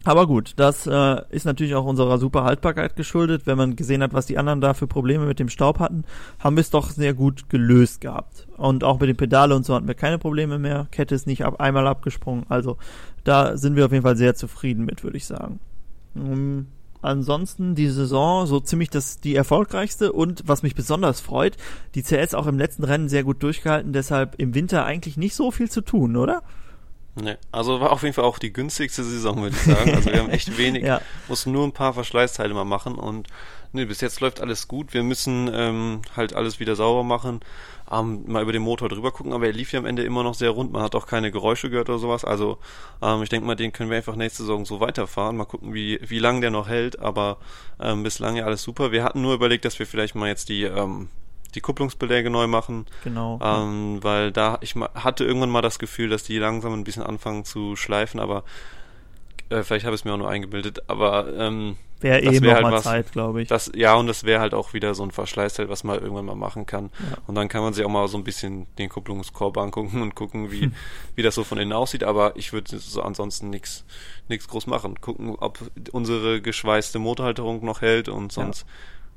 aber gut, das äh, ist natürlich auch unserer super Haltbarkeit geschuldet. Wenn man gesehen hat, was die anderen da für Probleme mit dem Staub hatten, haben wir es doch sehr gut gelöst gehabt. Und auch mit den Pedale und so hatten wir keine Probleme mehr. Kette ist nicht ab, einmal abgesprungen. Also da sind wir auf jeden Fall sehr zufrieden mit, würde ich sagen. Um, ähm, ansonsten die Saison so ziemlich das die erfolgreichste und was mich besonders freut, die CS auch im letzten Rennen sehr gut durchgehalten, deshalb im Winter eigentlich nicht so viel zu tun, oder? Ne, also war auf jeden Fall auch die günstigste Saison, würde ich sagen. Also wir haben echt wenig, ja. mussten nur ein paar Verschleißteile mal machen und ne, bis jetzt läuft alles gut. Wir müssen ähm, halt alles wieder sauber machen, ähm, mal über den Motor drüber gucken, aber er lief ja am Ende immer noch sehr rund. Man hat auch keine Geräusche gehört oder sowas. Also ähm, ich denke mal, den können wir einfach nächste Saison so weiterfahren. Mal gucken, wie, wie lange der noch hält, aber ähm, bislang ja alles super. Wir hatten nur überlegt, dass wir vielleicht mal jetzt die ähm, die Kupplungsbeläge neu machen. Genau. Ähm, weil da, ich hatte irgendwann mal das Gefühl, dass die langsam ein bisschen anfangen zu schleifen, aber Äh, vielleicht habe ich es mir auch nur eingebildet, aber ähm, wäre eh wär halt mal Zeit, glaube ich. Das, ja, und das wäre halt auch wieder so ein Verschleißteil, was man irgendwann mal machen kann. Ja. Und dann kann man sich auch mal so ein bisschen den Kupplungskorb angucken und gucken, wie, wie das so von innen aussieht. Aber ich würde so ansonsten nichts nichts groß machen. Gucken, ob unsere geschweißte Motorhalterung noch hält und sonst.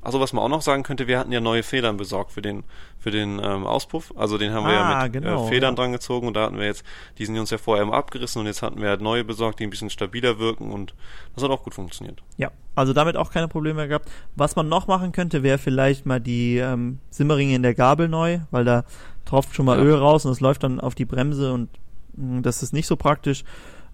Also was man auch noch sagen könnte, wir hatten ja neue Federn besorgt für den für den ähm, Auspuff. Also den haben wir Ah, ja mit genau, äh, Federn ja. dran gezogen und da hatten wir jetzt, die sind uns ja vorher immer abgerissen und jetzt hatten wir halt neue besorgt, die ein bisschen stabiler wirken und das hat auch gut funktioniert. Ja, also damit auch keine Probleme gehabt. Was man noch machen könnte, wäre vielleicht mal die ähm, Simmeringe in der Gabel neu, weil da tropft schon mal Ja. Öl raus und es läuft dann auf die Bremse und mh, das ist nicht so praktisch.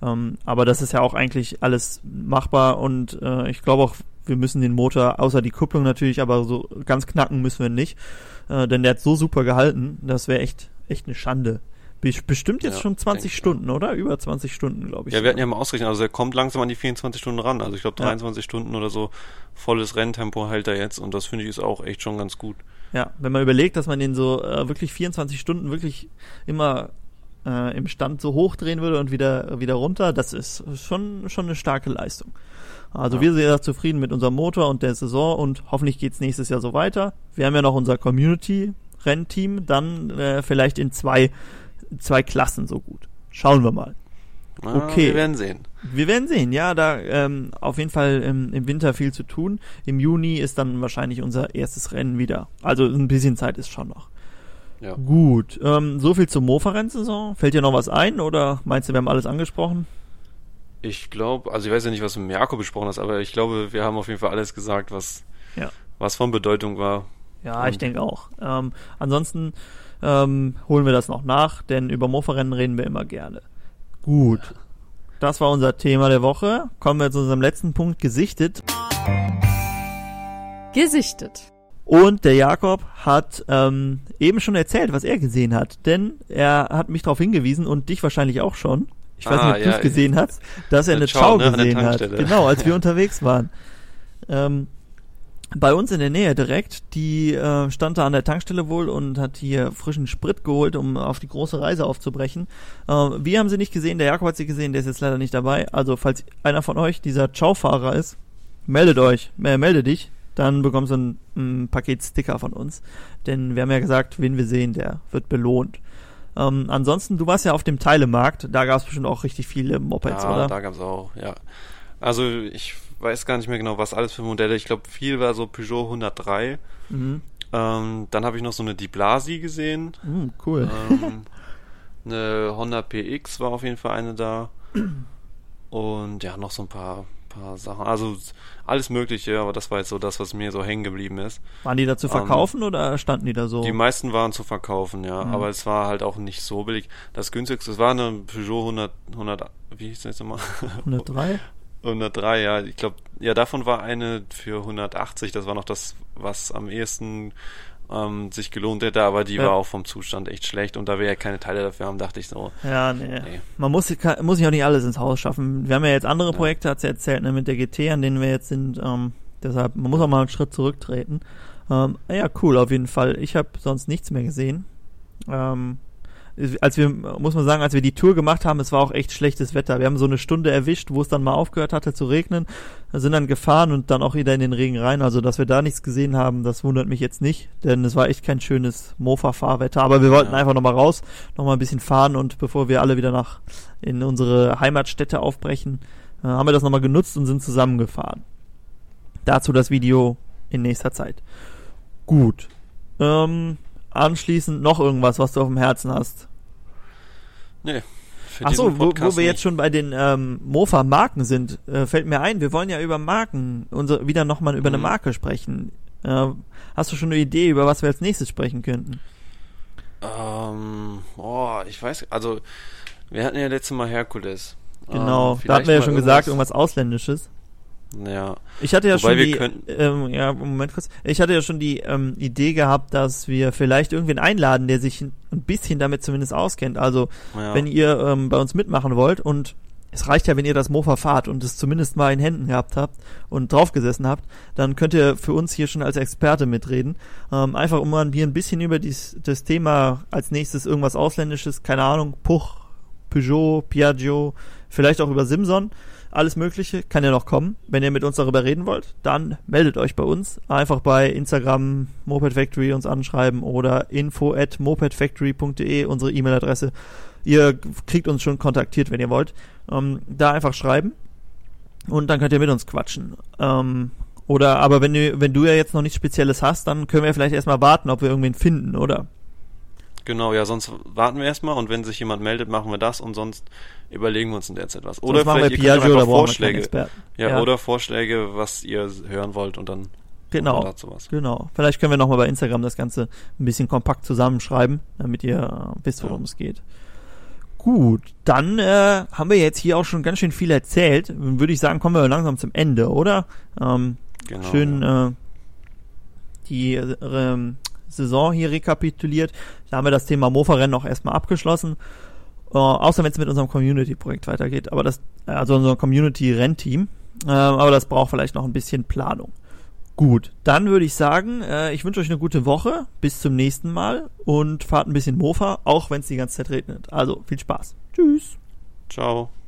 Ähm, aber das ist ja auch eigentlich alles machbar und äh, ich glaube auch, wir müssen den Motor, außer die Kupplung natürlich, aber so ganz knacken müssen wir nicht, äh, denn der hat so super gehalten, das wäre echt, echt eine Schande. Be- Bestimmt jetzt Ja, schon 20 denke ich Stunden, oder? Über 20 Stunden, glaube ich. Ja, wir hatten ja mal ausgerechnet, also er kommt langsam an die 24 Stunden ran. Also ich glaube Ja. 23 Stunden oder so volles Renntempo hält er jetzt und das finde ich ist auch echt schon ganz gut. Ja, wenn man überlegt, dass man den so äh, wirklich 24 Stunden wirklich immer äh, im Stand so hochdrehen würde und wieder wieder runter, das ist schon schon eine starke Leistung. Also Ja. wir sind sehr zufrieden mit unserem Motor und der Saison und hoffentlich geht's nächstes Jahr so weiter. Wir haben ja noch unser Community-Rennteam, dann äh, vielleicht in zwei zwei Klassen so gut. Schauen wir mal. Ah, Okay. Wir werden sehen. Wir werden sehen, ja, da ähm, auf jeden Fall im, im Winter viel zu tun. Im Juni ist dann wahrscheinlich unser erstes Rennen wieder. Also ein bisschen Zeit ist schon noch. Ja. Gut, ähm, so viel zur Mofa-Rennsaison. Fällt dir noch was ein oder meinst du, wir haben alles angesprochen? Ich glaube, also ich weiß ja nicht, was du mit Mirko besprochen hast, aber ich glaube, wir haben auf jeden Fall alles gesagt, was, Ja. was von Bedeutung war. Ja, ich Und- denke auch. Ähm, ansonsten ähm, holen wir das noch nach, denn über Mofa-Rennen reden wir immer gerne. Gut. Das war unser Thema der Woche. Kommen wir zu unserem letzten Punkt, gesichtet. Gesichtet. Und der Jakob hat ähm, eben schon erzählt, was er gesehen hat. Denn er hat mich darauf hingewiesen und dich wahrscheinlich auch schon. Ich weiß Ah, nicht, ob du ja, es gesehen hast, dass er eine Chow, Chow ne, gesehen hat. Genau, als wir unterwegs waren. Ähm, bei uns in der Nähe direkt, die äh, stand da an der Tankstelle wohl und hat hier frischen Sprit geholt, um auf die große Reise aufzubrechen. Äh, wir haben sie nicht gesehen, der Jakob hat sie gesehen, der ist jetzt leider nicht dabei. Also falls einer von euch dieser Chow-Fahrer ist, meldet euch, äh, melde dich, dann bekommst du ein, ein Paket Sticker von uns. Denn wir haben ja gesagt, wen wir sehen, der wird belohnt. Ähm, ansonsten, du warst ja auf dem Teilemarkt, da gab es bestimmt auch richtig viele Mopeds, ja, oder? da gab's auch, ja. Also ich weiß gar nicht mehr genau, was alles für Modelle. Ich glaube, viel war so Peugeot 103. Mhm. Ähm, dann habe ich noch so eine Di Blasi gesehen. Mhm, cool. ähm, eine Honda PX war auf jeden Fall eine da. Und ja, noch so ein paar, paar Sachen. Also alles Mögliche, aber das war jetzt so das, was mir so hängen geblieben ist. Waren die da zu ähm, verkaufen oder standen die da so? Die meisten waren zu verkaufen, ja, Mhm. aber es war halt auch nicht so billig. Das günstigste, es war eine Peugeot 100, 100 wie hieß das jetzt nochmal? 103? 103, ja, ich glaube, ja, davon war eine für 180, das war noch das, was am ehesten ähm, sich gelohnt hätte, aber die Ja. war auch vom Zustand echt schlecht und da wir ja keine Teile dafür haben, dachte ich so, Ja, nee. nee. Man muss, kann, muss sich auch nicht alles ins Haus schaffen. Wir haben ja jetzt andere Ja. Projekte, ja erzählt, ne, mit der GT, an denen wir jetzt sind. Ähm, deshalb, man muss auch mal einen Schritt zurücktreten. Ähm, ja, cool, auf jeden Fall. Ich habe sonst nichts mehr gesehen. Ähm, als wir, muss man sagen, als wir die Tour gemacht haben, es war auch echt schlechtes Wetter. Wir haben so eine Stunde erwischt, wo es dann mal aufgehört hatte zu regnen, sind dann gefahren und dann auch wieder in den Regen rein. Also, dass wir da nichts gesehen haben, das wundert mich jetzt nicht, denn es war echt kein schönes Mofa-Fahrwetter. Aber wir wollten Ja. einfach nochmal raus, nochmal ein bisschen fahren und bevor wir alle wieder nach in unsere Heimatstätte aufbrechen, äh, haben wir das nochmal genutzt und sind zusammengefahren. Dazu das Video in nächster Zeit. Gut. Ähm, anschließend noch irgendwas, was du auf dem Herzen hast. Nee. Für Ach so, diesen wo, wo wir jetzt schon bei den ähm, Mofa-Marken sind, äh, fällt mir ein, wir wollen ja über Marken, unser, wieder nochmal über eine Mhm. Marke sprechen. Äh, hast du schon eine Idee, über was wir als nächstes sprechen könnten? Ähm, oh, ich weiß, also, wir hatten ja letztes Mal Herkules. Genau, Ähm, da hatten wir ja schon gesagt, irgendwas Ausländisches. Ja, Ich hatte ja Wobei schon die, könnten- ähm, ja, Moment kurz. Ich hatte ja schon die ähm, Idee gehabt, dass wir vielleicht irgendwen einladen, der sich ein ein bisschen damit zumindest auskennt. Also, ja. wenn ihr ähm, bei uns mitmachen wollt und es reicht ja, wenn ihr das Mofa fahrt und es zumindest mal in Händen gehabt habt und draufgesessen habt, dann könnt ihr für uns hier schon als Experte mitreden. Ähm, einfach um mal hier ein bisschen über dies, das Thema als nächstes irgendwas Ausländisches, keine Ahnung, Puch, Peugeot, Piaggio, vielleicht auch über Simson. Alles Mögliche kann ja noch kommen. Wenn ihr mit uns darüber reden wollt, dann meldet euch bei uns. Einfach bei Instagram Moped Factory uns anschreiben oder info at mopedfactory.de, unsere E-Mail-Adresse. Ihr kriegt uns schon kontaktiert, wenn ihr wollt. Ähm, da einfach schreiben und dann könnt ihr mit uns quatschen. Ähm, oder aber wenn du, wenn du ja jetzt noch nichts Spezielles hast, dann können wir vielleicht erstmal warten, ob wir irgendwen finden, oder? Genau, ja, sonst warten wir erstmal und wenn sich jemand meldet, machen wir das und sonst überlegen wir uns in der Zeit was. Oder sonst vielleicht ihr oder Vorschläge. Ja, ja, oder Vorschläge, was ihr hören wollt und dann genau, dazu was. Genau. Vielleicht können wir nochmal bei Instagram das Ganze ein bisschen kompakt zusammenschreiben, damit ihr wisst, worum ja. es geht. Gut, dann äh, haben wir jetzt hier auch schon ganz schön viel erzählt. Würde ich sagen, kommen wir langsam zum Ende, oder? Ähm, genau, schön ja. äh, die äh, Saison hier rekapituliert. Da haben wir das Thema Mofa-Rennen auch erstmal abgeschlossen. Uh, außer wenn es mit unserem Community-Projekt weitergeht. Aber das, also unser Community-Rennteam. Uh, aber das braucht vielleicht noch ein bisschen Planung. Gut, dann würde ich sagen, äh, ich wünsche euch eine gute Woche. Bis zum nächsten Mal und fahrt ein bisschen Mofa, auch wenn es die ganze Zeit regnet. Also viel Spaß. Tschüss. Ciao.